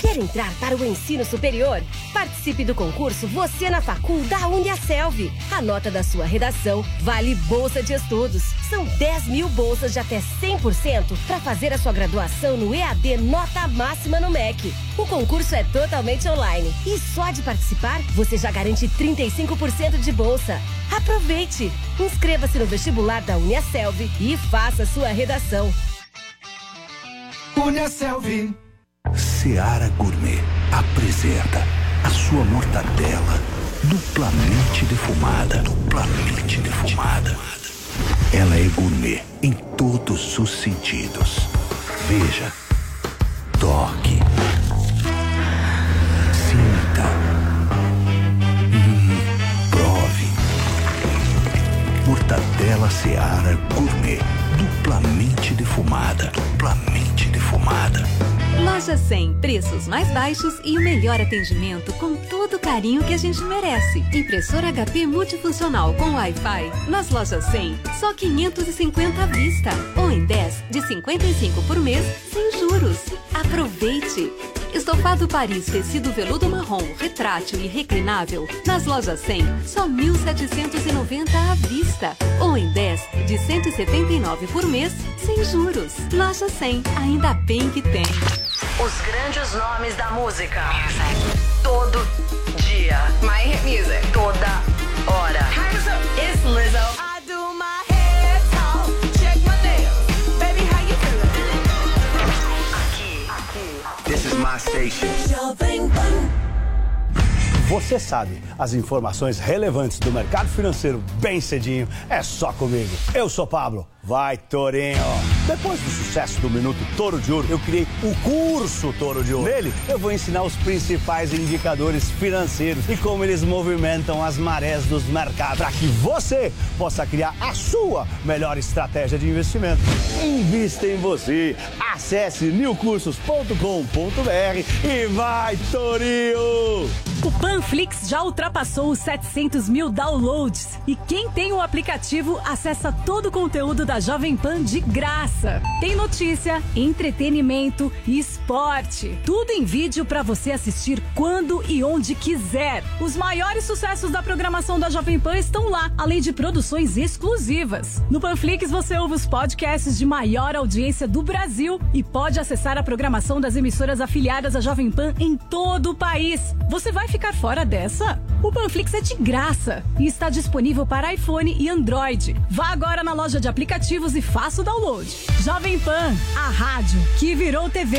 Quer entrar para o ensino superior? Participe do concurso Você na Facul da Uniaselv. A nota da sua redação vale bolsa de estudos. São 10 mil bolsas de até 100% para fazer a sua graduação no EAD Nota Máxima no MEC. O concurso é totalmente online e só de participar você já garante 35% de bolsa. Aproveite! Inscreva-se no vestibular da Uniaselv e faça sua redação. Uniaselv. Seara Gourmet apresenta a sua mortadela duplamente defumada. Duplamente defumada. Ela é gourmet em todos os sentidos. Veja, toque, sinta, Hum, prove. Mortadela Seara Gourmet duplamente defumada. Duplamente defumada. Loja 100, preços mais baixos e o melhor atendimento com todo o carinho que a gente merece. Impressora HP multifuncional com Wi-Fi. Nas lojas 100, só 550 à vista. Ou em 10 de 55 por mês, sem juros. Aproveite! Estofado Paris tecido veludo marrom, retrátil e reclinável. Nas lojas 100, só 1.790 à vista. Ou em 10 de 179 por mês, sem juros. Loja 100, ainda bem que tem. Os grandes nomes da música. Todo dia. My Hit Music. Toda hora. It's Lizzo. I do my hair check my nails. Baby, how you feeling? This is my station. Jovem Pan. Você sabe, as informações relevantes do mercado financeiro bem cedinho é só comigo. Eu sou Pablo. Vai, Torinho! Depois do sucesso do Minuto Toro de Ouro, eu criei o curso Toro de Ouro. Nele, eu vou ensinar os principais indicadores financeiros e como eles movimentam as marés dos mercados para que você possa criar a sua melhor estratégia de investimento. Invista em você. Acesse newcursos.com.br e vai, Torinho! O Panflix já ultrapassou os 700 mil downloads e quem tem o aplicativo acessa todo o conteúdo da Jovem Pan de graça. Tem notícia, entretenimento e esporte. Tudo em vídeo para você assistir quando e onde quiser. Os maiores sucessos da programação da Jovem Pan estão lá, além de produções exclusivas. No Panflix você ouve os podcasts de maior audiência do Brasil e pode acessar a programação das emissoras afiliadas à Jovem Pan em todo o país. Você vai ficar fora dessa? O Panflix é de graça e está disponível para iPhone e Android. Vá agora na loja de aplicativos e faça o download. Jovem Pan, a rádio que virou TV.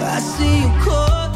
I see you calling.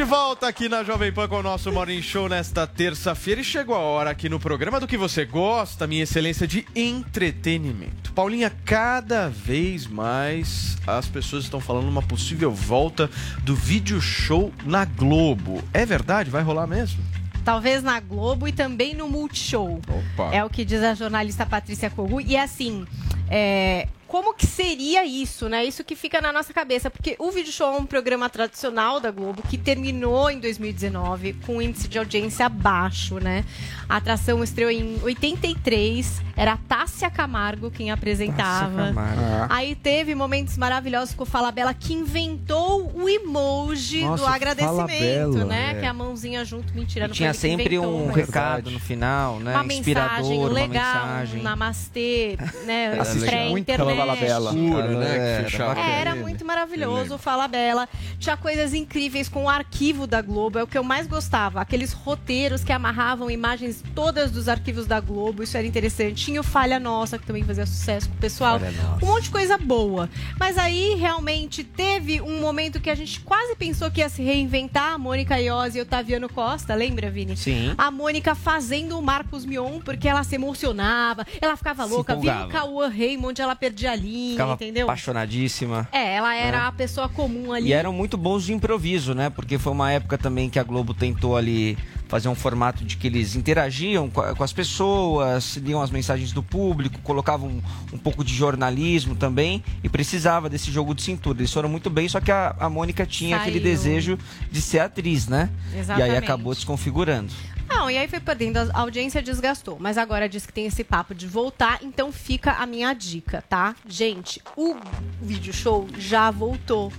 De volta aqui na Jovem Pan com o nosso Morning Show nesta terça-feira e chegou a hora aqui no programa do que você gosta, minha excelência de entretenimento. Paulinha, cada vez mais as pessoas estão falando uma possível volta do vídeo show na Globo. É verdade? Vai rolar mesmo? Talvez na Globo e também no Multishow. Opa. É o que diz a jornalista Patrícia Kogu. E assim, é, como que seria isso, né? Isso que fica na nossa cabeça. Porque o Vídeo Show é um programa tradicional da Globo que terminou em 2019 com um índice de audiência baixo, né? A atração estreou em 83. Era a Tássia Camargo quem apresentava. Camargo. Aí teve momentos maravilhosos com o Fala Bela que inventou o emoji Nossa, do agradecimento, né? Bela, Que é é. a mãozinha junto, mentira, E não tinha sempre inventou, um mas- recado no final, né? Uma Inspirador, mensagem uma legal, mensagem. um namastê, né? Assisti muito Pré-internet. Fala Bela. Pura, né, que É, fechava. É, era muito maravilhoso, o Fala Bela. Tinha coisas incríveis com o arquivo da Globo, é o que eu mais gostava. Aqueles roteiros que amarravam imagens todas dos arquivos da Globo, isso era interessante. Tinha o Falha Nossa, que também fazia sucesso com o pessoal. Um monte de coisa boa. Mas aí, realmente, teve um momento que a gente quase pensou que ia se reinventar. A Mônica Iose e Otaviano Costa, lembra, Vini? Sim. A Mônica fazendo o Marcos Mion, porque ela se emocionava, ela ficava Se louca. Via o. Cauã Raymond, ela perdia a linha, Ficava entendeu? apaixonadíssima. É, ela era É. a pessoa comum ali. E eram muito bons de improviso, né? Porque foi uma época também que a Globo tentou ali fazer um formato de que eles interagiam com, as pessoas, liam as mensagens do público, colocavam um, um pouco de jornalismo também e precisava desse jogo de cintura. Eles foram muito bem, só que a, a Mônica tinha Saiu. aquele desejo de ser atriz, né? E aí Exatamente. acabou desconfigurando. Não, e aí foi perdendo, a audiência desgastou. Mas agora diz que tem esse papo de voltar, então fica a minha dica, tá? Gente, o vídeo show já voltou.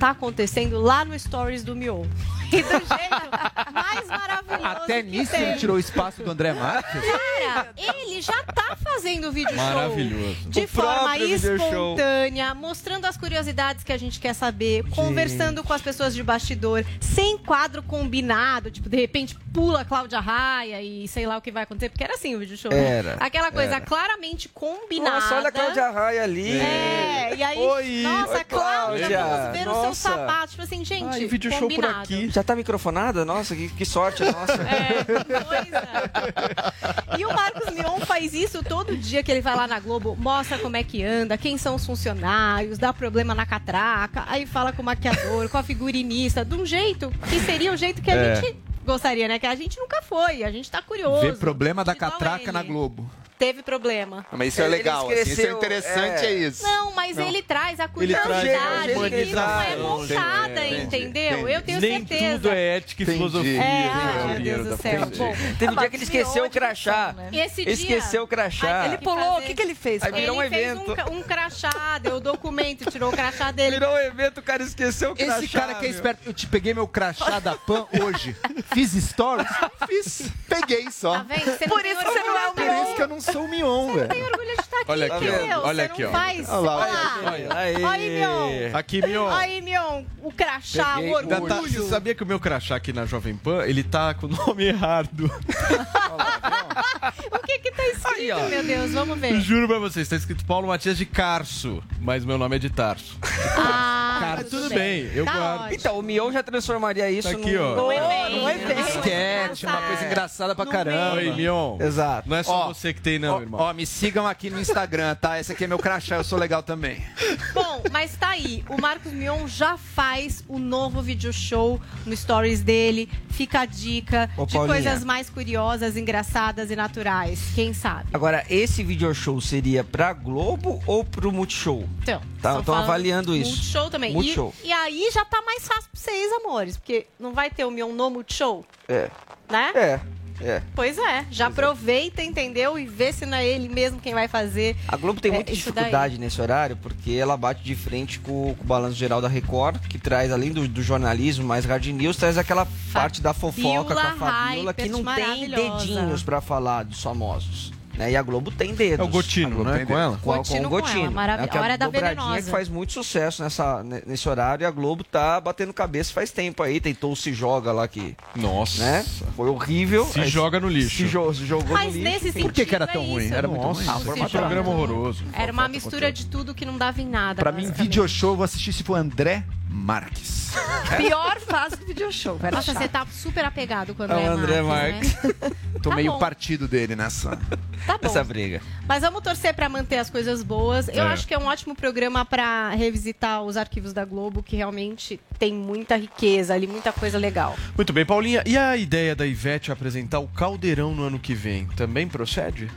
Tá acontecendo lá no Stories do Mion. E do jeito mais maravilhoso. Até que nisso tem. ele tirou o espaço do André Marques. Cara, ele já tá fazendo vídeo show. Maravilhoso. De O forma espontânea, mostrando as curiosidades que a gente quer saber, conversando com as pessoas de bastidor, sem quadro combinado, tipo, de repente pula a Cláudia Raia e sei lá o que vai acontecer, porque era assim o vídeo show. né? Era, Aquela coisa era. claramente combinada. Nossa, olha a Cláudia Raia ali. É, e aí, Oi, nossa, oi, Cláudia, Cláudia. vamos ver o seu Nossa. sapato. Tipo assim, gente, Ai, vídeo show por combinado. aqui. Já tá microfonada? Nossa, que, que sorte a nossa. E o Marcos Mion faz isso todo dia que ele vai lá na Globo, mostra como é que anda, quem são os funcionários, dá problema na catraca, aí fala com o maquiador, com a figurinista, de um jeito que seria o jeito que a É. gente gostaria, né? Que a gente nunca foi, a gente tá curioso. Vê problema da catraca ele. na Globo. Teve problema. Mas isso é Ele legal, assim, isso é interessante, é, é. isso. Não, mas Não. ele traz a Ele traz curiosidade, a que não é montada, Entendi, entendeu? entendi. Eu tenho Nem certeza. tudo é ética e Entendi. filosofia. É, né, ai, meu Deus do céu. Bom, Teve um dia que ele esqueceu o crachá. Esse dia. Esqueceu o crachá. Ele pulou, o que, que ele fez? Aí virou um ele fez evento. um, um crachá, deu documento, tirou o crachá dele. Virou um evento, o cara esqueceu o crachá. Esse cara que é esperto. Eu te peguei meu crachá da PAN hoje. Fiz stories? Fiz. Peguei só. Tá Por é o isso que eu não sou o Mion, velho. tem orgulho de estar aqui, Olha aqui, ó. Olha aqui, ó. faz. Olha lá, Olha lá. Aí. Aí, Mion. Aqui, Mion. Aí, Mion, o crachá, Peguei o o Ainda tá- orgulho. você sabia que o meu crachá aqui na Jovem Pan, ele tá com o nome errado. O que que tá escrito, meu Deus? Vamos ver. Juro pra vocês, tá escrito Paulo Matias de Carso, mas meu nome é de Tarso. Ah, Cara, tudo bem, eu Tá guardo. ótimo. Então, o Mion já transformaria isso Tá aqui, num... ó. No evento. evento. Sketch, uma coisa engraçada pra No caramba. Oi, Mion. Exato. Não é só Ó, você que tem, não, Ó, irmão. ó, me sigam aqui no Instagram, tá? Esse aqui é meu crachá, eu sou legal também. Bom, mas tá aí. O Marcos Mion já faz o novo video show no stories dele. Fica a dica Ô, de Paulinha. coisas mais curiosas, engraçadas e naturais. Quem sabe? Agora, esse video show seria pra Globo ou pro Multishow? Então, Tá, estão avaliando isso. Multishow também. Multishow. E, e aí já tá mais fácil pra vocês, amores. Porque não vai ter o Mion no Multishow, É. né? É. É. Pois é. Já aproveita, entendeu? E vê se não é ele mesmo quem vai fazer. A Globo tem É, muita daí. dificuldade nesse horário, porque ela bate de frente com, com o balanço geral da Record, que traz, além do, do jornalismo mais hard news, traz aquela parte da fofoca com a Fabiola, que não tem dedinhos pra falar dos famosos. Né? E a Globo tem dedos. É o Gotino, né? tem Com ela? Com, Gotino com o com ela, Gotino. maravilha. que é Hora a da dobradinha Venenosa. que faz muito sucesso nessa, ne- nesse horário e a Globo tá batendo cabeça faz tempo aí. Tentou o Se Joga lá que... Nossa. Né? Foi horrível. Se Aí joga no lixo. Se, jo- se jogou Mas no lixo. nesse Por que, que era tão é ruim? Era muito Nossa, ruim. foi um programa horroroso. Era uma mistura de tudo que não dava em nada. Pra mim, video show, eu vou assistir se for André Marques. Pior fase do video show. Vai Nossa, achar. você tá super apegado com o É o André, André Marques, né? Tô Tá meio bom. partido dele nessa, Tá bom. nessa briga. Mas vamos torcer pra manter as coisas boas. Eu É. acho que é um ótimo programa pra revisitar os arquivos da Globo, que realmente tem muita riqueza ali, muita coisa legal. Muito bem, Paulinha. E a ideia da Ivete apresentar o Caldeirão no ano que vem? Também procede?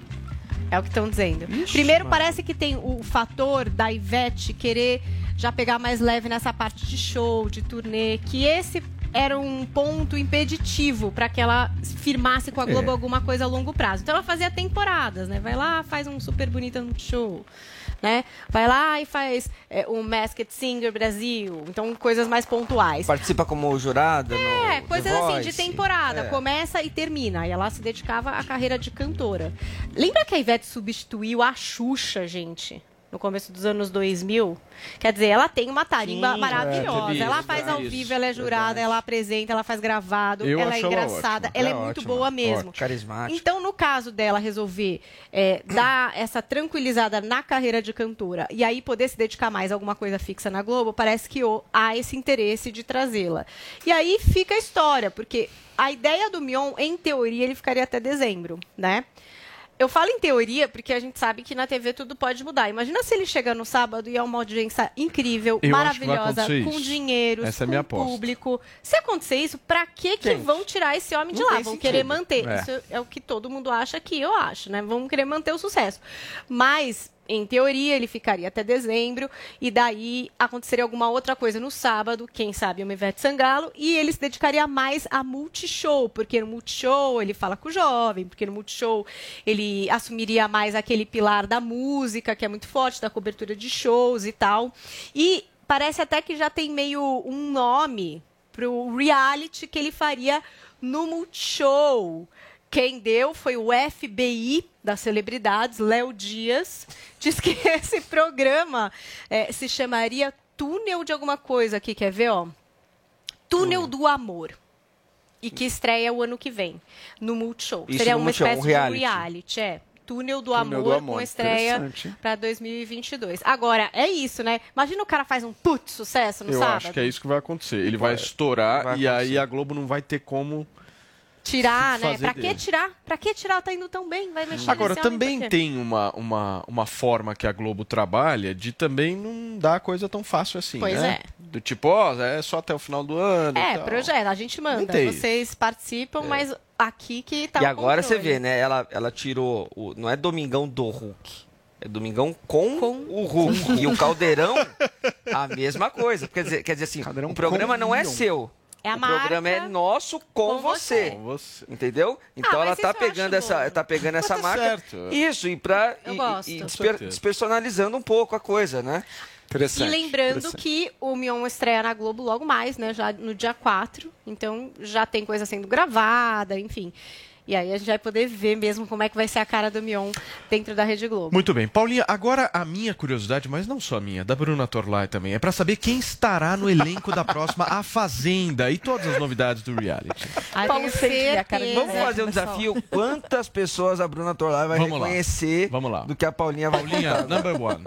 É o que estão dizendo. Primeiro, parece que tem o fator da Ivete querer já pegar mais leve nessa parte de show, de turnê, que esse era um ponto impeditivo para que ela firmasse com a Globo É. alguma coisa a longo prazo. Então ela fazia temporadas, né? Vai lá, faz um super bonita no show. Né? Vai lá e faz é, um Masked Singer Brasil. Então, coisas mais pontuais. Participa como jurada no É, The coisas assim, de temporada. É. Começa e termina. E ela se dedicava à carreira de cantora. Lembra que a Ivete substituiu a Xuxa, gente? No começo dos anos 2000? Quer dizer, ela tem uma tarimba Sim, maravilhosa. é, ela faz ao isso, viva, ela é jurada, ela apresenta, ela faz gravado, Eu ela é engraçada, ela é, É muito ótima. boa mesmo. Ó, carismática. Então, no caso dela resolver é, dar essa tranquilizada na carreira de cantora e aí poder se dedicar mais a alguma coisa fixa na Globo, parece que o- há esse interesse de trazê-la. E aí fica a história, porque a ideia do Mion, em teoria, ele ficaria até dezembro, né? Eu falo em teoria porque a gente sabe que na TV tudo pode mudar. Imagina se ele chega no sábado e é uma audiência incrível, Eu que maravilhosa, com dinheiro, Essa é com público. Se acontecer isso, pra que que Gente, vão tirar esse homem de não lá? Vão sentido. querer manter. É. Isso é o que todo mundo acha aqui, eu acho, né? Vão querer manter o sucesso. Mas, em teoria, ele ficaria até dezembro e daí aconteceria alguma outra coisa no sábado, quem sabe uma Ivete Sangalo, e ele se dedicaria mais a multishow, porque no multishow ele fala com o jovem, porque no multishow ele assumiria mais aquele pilar da música, que é muito forte, da cobertura de shows e tal. E parece até que já tem meio um nome pro reality que ele faria no Multishow. Quem deu foi o FBI das celebridades, Léo Dias. Diz que esse programa eh, se chamaria Túnel de alguma coisa aqui, quer ver, ó? Túnel do Amor. E que estreia o ano que vem, no Multishow. Isso Seria no uma Multishow, espécie um reality. de reality, é. Túnel do Túnel Amor, do Amor, com estreia para 2022. Agora, é isso, né? Imagina o cara faz um putz sucesso no Eu sábado. acho que é isso que vai acontecer. Ele vai estourar vai e aí a Globo não vai ter como. Tirar, né? Pra que dele. tirar? Pra que tirar? Tá indo tão bem, vai mexer Agora, também tem uma, uma, uma forma que a Globo trabalha de também não dar a coisa tão fácil assim, Pois né? Do tipo, ó, é só até o final do ano. e É, tal. projeto, a gente manda. Vocês participam, mas aqui que tá e agora você vê, né? Ela, ela tirou. O, não é Domingão do Hulk. É Domingão com, o Hulk. E o Caldeirão, a mesma coisa. Quer dizer, quer dizer assim, o programa não é seu. É a o programa é nosso com, com você. você. Entendeu? Então Ah, ela tá acho pegando essa, bom. tá pegando essa tá marca. certo. Isso, e pra. Eu e- gosto. E, Com desper- despersonalizando um pouco a coisa, né? E lembrando que o Mion estreia na Globo logo mais, né? Já no dia 4. Então já tem coisa sendo gravada, enfim. E aí a gente vai poder ver mesmo como é que vai ser a cara do Mion dentro da Rede Globo. Muito bem. Paulinha, agora a minha curiosidade, mas não só a minha, da Bruna Torlai também, é pra saber quem estará no elenco da próxima A Fazenda e todas as novidades do reality. Ai, Paulo tenho sempre a cara. Vamos fazer um pessoal. desafio. Quantas pessoas a Bruna Torlai vai Vamos lá. reconhecer Vamos lá. do que a Paulinha vai Paulinha, contar? number one.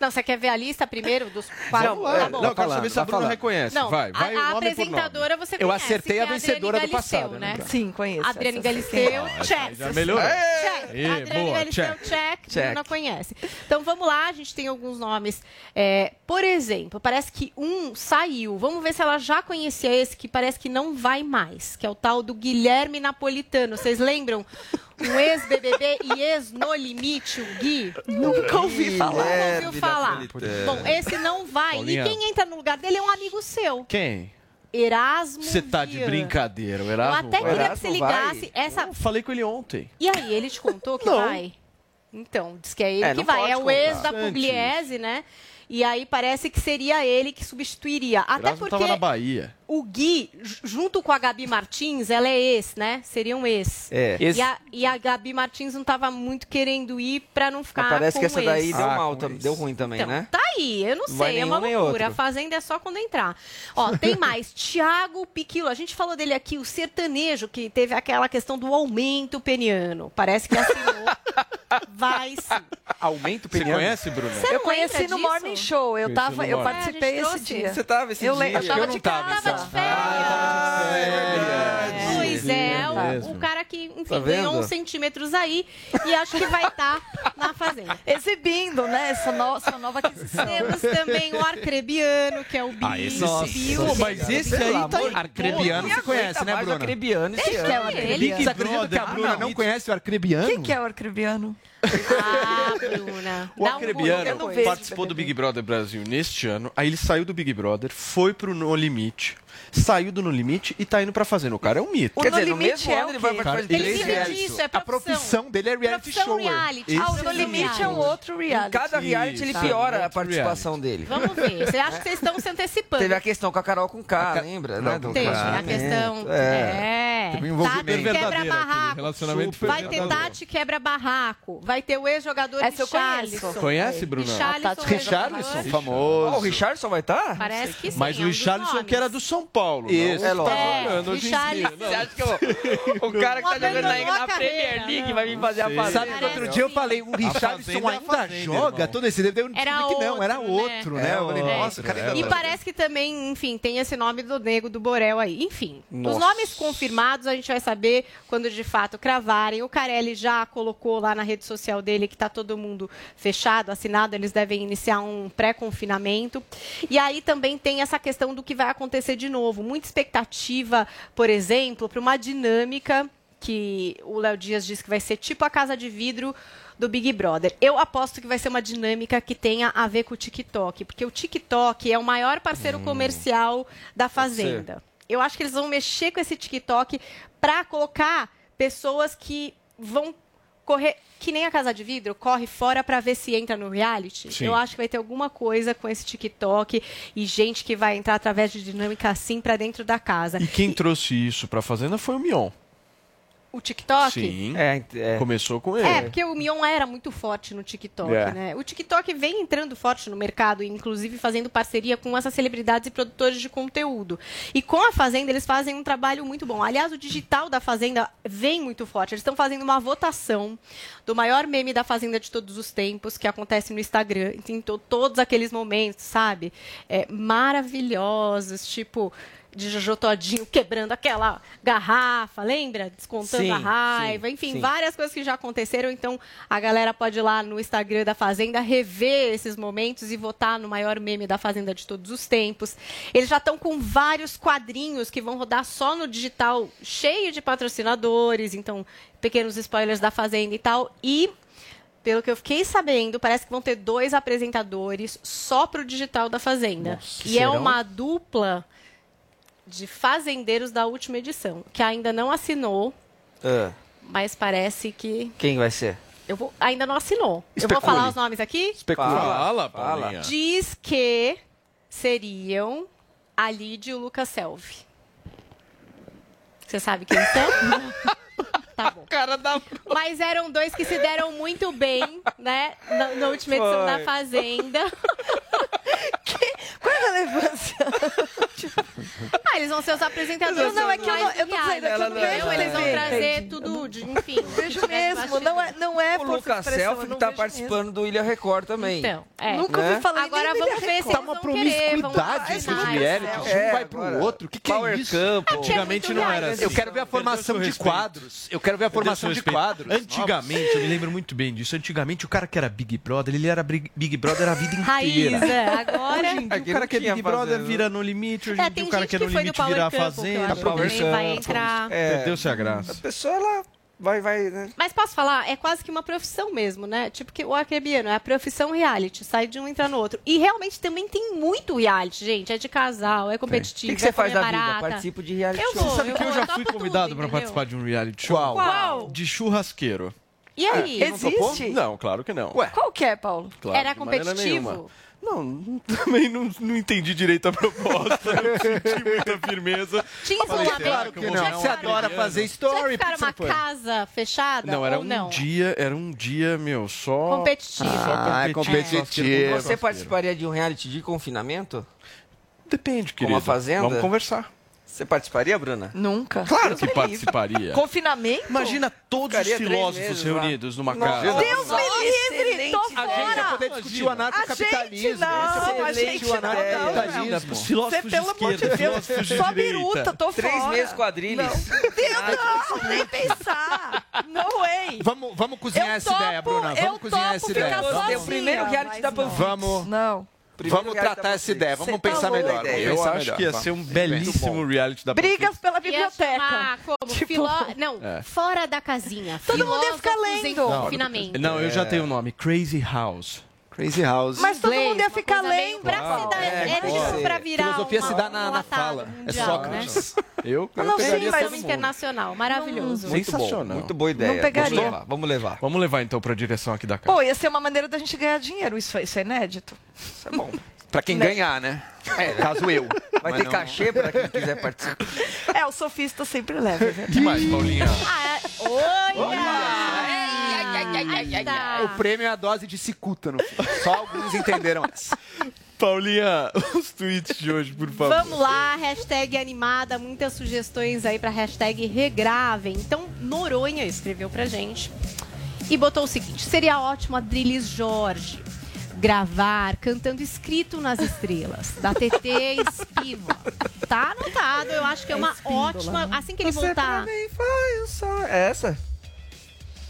Não, você quer ver a lista primeiro dos quatro? Lá. Tá bom. Não, eu quero saber se a Bruna reconhece. Não, vai, vai a, a apresentadora você Eu conhece, acertei que a é vencedora do Galisteu, passado, né? né? Sim, conheço. Adriane eu Galisteu, check. já melhorou. Check. Adriane boa, Galisteu, check. check. Check. Bruna conhece. Então vamos lá, a gente tem alguns nomes. É, por exemplo, parece que um saiu. Vamos ver se ela já conhecia esse, que parece que não vai mais, que é o tal do Guilherme Napolitano. Vocês lembram? Um ex-BBB e ex-No Limite, o Gui? Nunca ouvi falar. Nunca ouviu falar. Bom, esse não vai. Paulinha. E quem entra no lugar dele é um amigo seu. Quem? Erasmo Você tá de brincadeira, o Eu Erasmo até vai? queria que você ligasse essa. Eu falei com ele ontem. E aí, ele te contou que Não. vai? Então, diz que é ele É, que não vai. pode É o ex contar. da Pugliese, né? E aí parece que seria ele que substituiria. Até Erasmo porque tava na Bahia. O Gui, ju- junto com a Gabi Martins, ela é ex, né? Seria um ex. É. E, a, e a Gabi Martins não tava muito querendo ir pra não ficar Mas parece com que essa daí ex. deu mal, tam- deu ruim também, Então, né? Tá aí, eu não Vai sei, é uma loucura. A. Fazenda é só quando entrar. Ó, tem mais, Tiago Piquilo. A gente falou dele aqui, o sertanejo, que teve aquela questão do aumento peniano. Parece que assinou. Vai sim. Você Aumento peniano. conhece, Bruno? Você Eu não conheci no disso? Morning Show. Eu, tava, no eu Morning. participei É, esse dia. Você tava esse eu dia? eu que tava eu de não tava, casa. Tava de férias. Pois é, o- mesmo. o, cara que, enfim, Tá ganhou uns centímetros aí e acho que vai estar na fazenda. Exibindo, né? Essa, no, essa nova aquisição. Temos também o arcrebiano, que é o Bi. Ah, esse Nossa. mas esse aí tá em Arcrebiano você conhece, né, Bruna? Arcrebiano esse é o ano. arcrebiano? Você acredita que a Bruna não conhece o Arcrebiano? Quem que é o arcrebiano? Ah, Bruna. O um Acrebiano vejo participou do. Big Brother Brasil neste ano. Aí ele saiu do Big Brother, foi pro No Limite, saiu do No Limite e tá indo pra Fazenda. O cara é um mito. O Quer No dizer, no Limite mesmo é ano o ele vai quê? participar de Ele três vive realities. disso, é A profissão. profissão dele é reality Profissão shower. reality. Esse Ah, o No Limite é um reality. outro Em reality. cada reality ele Isso. piora a Outro participação dele. Vamos ver. Você acha que vocês estão se antecipando? Teve a questão com a Carol com K, lembra? né? Do Teve a casamento. questão. É. É. Teve um envolvimento Tati quebra verdadeiro aquele barraco. relacionamento foi Vai ter verdadeiro. Tati quebra barraco. Vai ter o ex-jogador Essa eu Richarlison. conheço. Conhece, Bruna? Richarlison, Richarlison, ex-jogador. famoso. Ó, o Richardson vai estar? Parece que sim. Mas é o um Richarlison que era do São Paulo. Isso. não É lógico. tá em dia. Richarlison. Você acha que o, o cara que tá jogando na, na Premier League vai vir fazer a fazenda? Sabe que outro dia eu falei, o Richarlison é ainda Fazenda, joga todo esse tempo. Eu Era descobri que não, era outro, né? outro, né? Eu falei, É nossa, cara E parece que também, enfim, tem esse nome do nego do Borel aí. Enfim, os nomes confirmados a gente vai saber quando de fato cravarem. O Carelli já colocou lá na rede social dele que tá todo mundo fechado, assinado, eles devem iniciar um pré-confinamento. E aí também tem essa questão do que vai acontecer de novo. Muita expectativa, por exemplo, para uma dinâmica que o Léo Dias disse que vai ser tipo a casa de vidro do Big Brother. Eu aposto que vai ser uma dinâmica que tenha a ver com o TikTok, porque o TikTok é o maior parceiro comercial da Fazenda. Eu acho que eles vão mexer com esse TikTok para colocar pessoas que vão correr que nem a Casa de Vidro, corre fora para ver se entra no reality. Sim. Eu acho que vai ter alguma coisa com esse TikTok e gente que vai entrar através de dinâmica assim para dentro da casa. E quem trouxe isso pra Fazenda foi o Mion. O TikTok? Sim. É, é. Começou com ele. É, porque o Mion era muito forte no TikTok, É. né? O TikTok vem entrando forte no mercado, inclusive fazendo parceria com essas celebridades e produtores de conteúdo. E com a Fazenda, eles fazem um trabalho muito bom. Aliás, o digital da Fazenda vem muito forte. Eles estão fazendo uma votação do maior meme da Fazenda de todos os tempos, que acontece no Instagram. To- todos aqueles momentos, sabe? É, maravilhosos, tipo de Jojo Todinho quebrando aquela garrafa, lembra? Descontando Sim, a raiva, sim, enfim, sim. várias coisas que já aconteceram. Então, a galera pode ir lá no Instagram da Fazenda rever esses momentos e votar no maior meme da Fazenda de todos os tempos. Eles já estão com vários quadrinhos que vão rodar só no digital, cheio de patrocinadores, então, pequenos spoilers da Fazenda e tal. E pelo que eu fiquei sabendo, parece que vão ter dois apresentadores só pro digital da Fazenda. Nossa, e é serão? uma dupla de fazendeiros da última edição, que ainda não assinou, Ah, mas parece que quem vai ser? eu vou, ainda não assinou. Eu Especule. vou falar os nomes aqui. Fala, Paulinha. Diz que seriam a Lid e o Lucas Selvi. Você sabe quem são? tá bom. Cara da... Mas eram dois que se deram muito bem, né? Na, na última edição Foi. da Fazenda. É a relevância? Ah, eles vão ser os apresentadores. Não, é que eu não- eu tô do dizendo, é que eu não vejo entendeu? Eles vão trazer entendi. tudo, de, enfim. Vejo mesmo, não é, não é O Lucas eu que não tá participando do Ilha Record também. Então, é. Nunca Né? ouvi falar Agora vamos ver se. Tá uma promiscuidade assinar esses e reality. tal. Um É, vai pro outro. O que, que é isso? Campo. Antigamente muito não era assim. Eu quero ver a formação de quadros. Eu quero ver a formação de quadros. Antigamente, eu me lembro muito bem disso. Antigamente, o cara que era Big Brother, ele era Big Brother a vida Raiz, inteira. é. Agora... Hoje em dia, o cara que é Big Brother fazenda. vira no limite, hoje É, em dia tem o cara gente que é que no limite Power vira a fazenda. acho que Power também vai entrar. É, Perdeu-se a A graça. pessoa, ela vai, vai, né? Mas posso falar, é quase que uma profissão mesmo, né? Tipo que o arcrebiano é a profissão reality, sai de um e entra no outro. E realmente também tem muito reality, gente. É de casal, é O competitivo, que, que você é faz da vida? Participo de reality Eu show. vou, Sabe que eu já fui convidado para participar de um reality show? Qual? Qual? De churrasqueiro. E aí? Existe? Não, claro que não. Ué. Qual que é, Paulo? Claro, Era competitivo? Não, também não, não entendi direito a proposta. Eu senti muita firmeza. Tinha Falei, isolamento? será que Não. Você um adora fazer story, que ficar uma casa fechada Não, era ou um não? dia, era um dia, meu, só. Competitivo. Só Ah, é competitivo. Você participaria de um reality de confinamento? Depende, Como querido. a Fazenda? Vamos conversar. Você participaria, Bruna? Nunca. Claro Deus que participaria. livre. Confinamento? Imagina todos Ficaria os três filósofos meses reunidos numa Nossa. casa. Deus me livre, tô A gente fora. poder discutir o anarcocapitalismo. A gente não, a gente o não, anarcocapitalismo. Os filósofos Você, de pelo amor de esquerda, Deus, filósofos de só biruta, tô Três fora. meses quadrilhos. Deus, não, nem pensar. No way. Vamos, vamos cozinhar Eu essa topo, ideia, Bruna. eu Vamos cozinhar topo essa ficar ideia. sozinha, o primeiro reality da não. Panflix. Vamos, Não. Primeiro vamos tratar da essa ideia. Vamos Cê tá pensar louco. melhor. Ideia. Eu pensar acho melhor. que ia ser um belíssimo reality da Brigas pela biblioteca. como Tipo- filó... Não, É. fora da casinha. Todo mundo ia ficar lendo. confinamento. Não, eu já tenho o nome. Crazy House. Crazy House. Mas todo mundo ia ficar lendo. Pra se dar, É, é, pra virar Filosofia uma, se dá na, fala. É né? Sócrates. Eu, eu não sei, mas- internacional, maravilhoso. Muito bom, Sensacional. muito boa ideia. Não pegaria. Vamos levar, vamos levar. Vamos levar então pra direção aqui da casa. Pô, ia ser uma maneira da gente ganhar dinheiro. Isso, isso é inédito. Isso é bom. Pra quem Né? ganhar, né? É, caso eu. Vai Mas ter não- cachê pra quem quiser participar. É, o sofista sempre leva, é verdade. que mais, Paulinha? Ah, é... O prêmio é a dose de cicuta, no fim. Só alguns entenderam essa. Paulinha, os tweets de hoje, por favor. Vamos lá, hashtag animada, muitas sugestões aí pra hashtag regravem. Então, Noronha escreveu pra gente e botou o seguinte: seria ótimo a Drilis Jorge gravar cantando escrito nas estrelas, da TT Espínola. Tá anotado, eu acho que é uma ótima. Assim que ele voltar. É essa?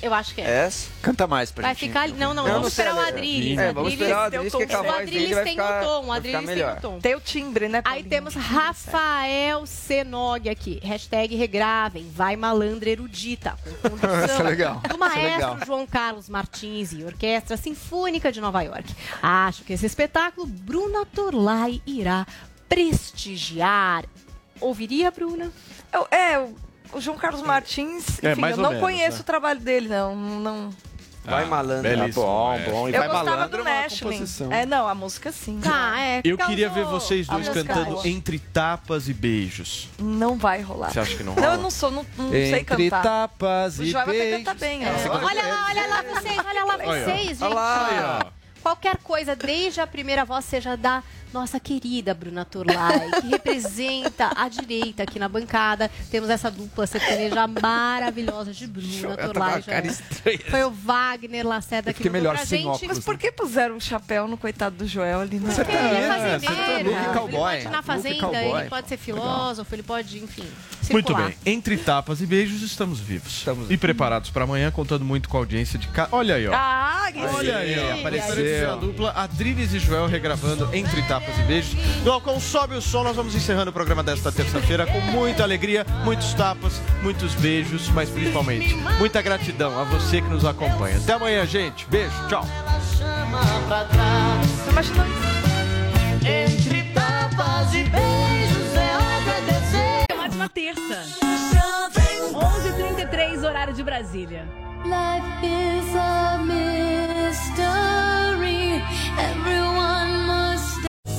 Eu acho que é. Essa? Canta mais pra Vai gente. ficar. Não, não, Eu vamos não sei, esperar o? Adriles. É, vamos esperar o Adriles, que com a O voz dele Adriles vai tem ficar- um tom, o vai Adriles tem melhor. tom. Tem o timbre, né? Aí Paulinho? temos Rafael Senog aqui. Hashtag regravem. Vai malandra erudita. Com condução Isso é legal. Do é maestro legal. João Carlos Martins e Orquestra Sinfônica de Nova York. Acho que esse espetáculo Bruna Torlai irá prestigiar. Ouviria, Bruna? Eu- é, o, o João Carlos Martins, É, enfim, mais eu ou não menos, conheço né? o trabalho dele, não. não... Vai malandro. belíssimo, bom, é. bom. E Eu vai gostava malandro do é Nashville. composição. É, não, a música sim. Tá, é. Eu queria ver vocês dois cantando boa. entre tapas e beijos. Não vai rolar. Você acha que não Não, rola? eu não sou, não, não sei Entre cantar. tapas O e João vai beijos. cantar bem, É, né? olha lá, olha lá vocês, olha lá vocês, gente. Olha lá. Qualquer coisa, desde a primeira voz, seja da nossa querida Bruna Turlai, que representa a direita aqui na bancada. Temos essa dupla sertaneja maravilhosa de Bruna Turlai. já. Foi o Wagner Lacerda que melhor pra gente. óculos. Mas por que puseram um chapéu no coitado do Joel ali? Né? Porque ele é fazendeiro, sertanejo, ele pode ir na fazenda, ele pode ser filósofo, ele pode, enfim, Muito circular. bem. Entre tapas e beijos, estamos vivos. E preparados para amanhã, contando muito com a audiência de cá. Olha aí, ó. Ah, que Olha aí, ó. apareceu. A dupla Adriles e Joel regravando Entre Tapas e Beijos. Glaucão, sobe o som. Nós vamos encerrando o programa desta terça-feira com muita alegria, muitos tapas, muitos beijos, mas principalmente muita gratidão a você que nos acompanha. Até amanhã, gente. Beijo, tchau. Entre tapas e beijos é agradecer. Ótima terça. 11h33, horário de Brasília. Life is a mystery. Everyone.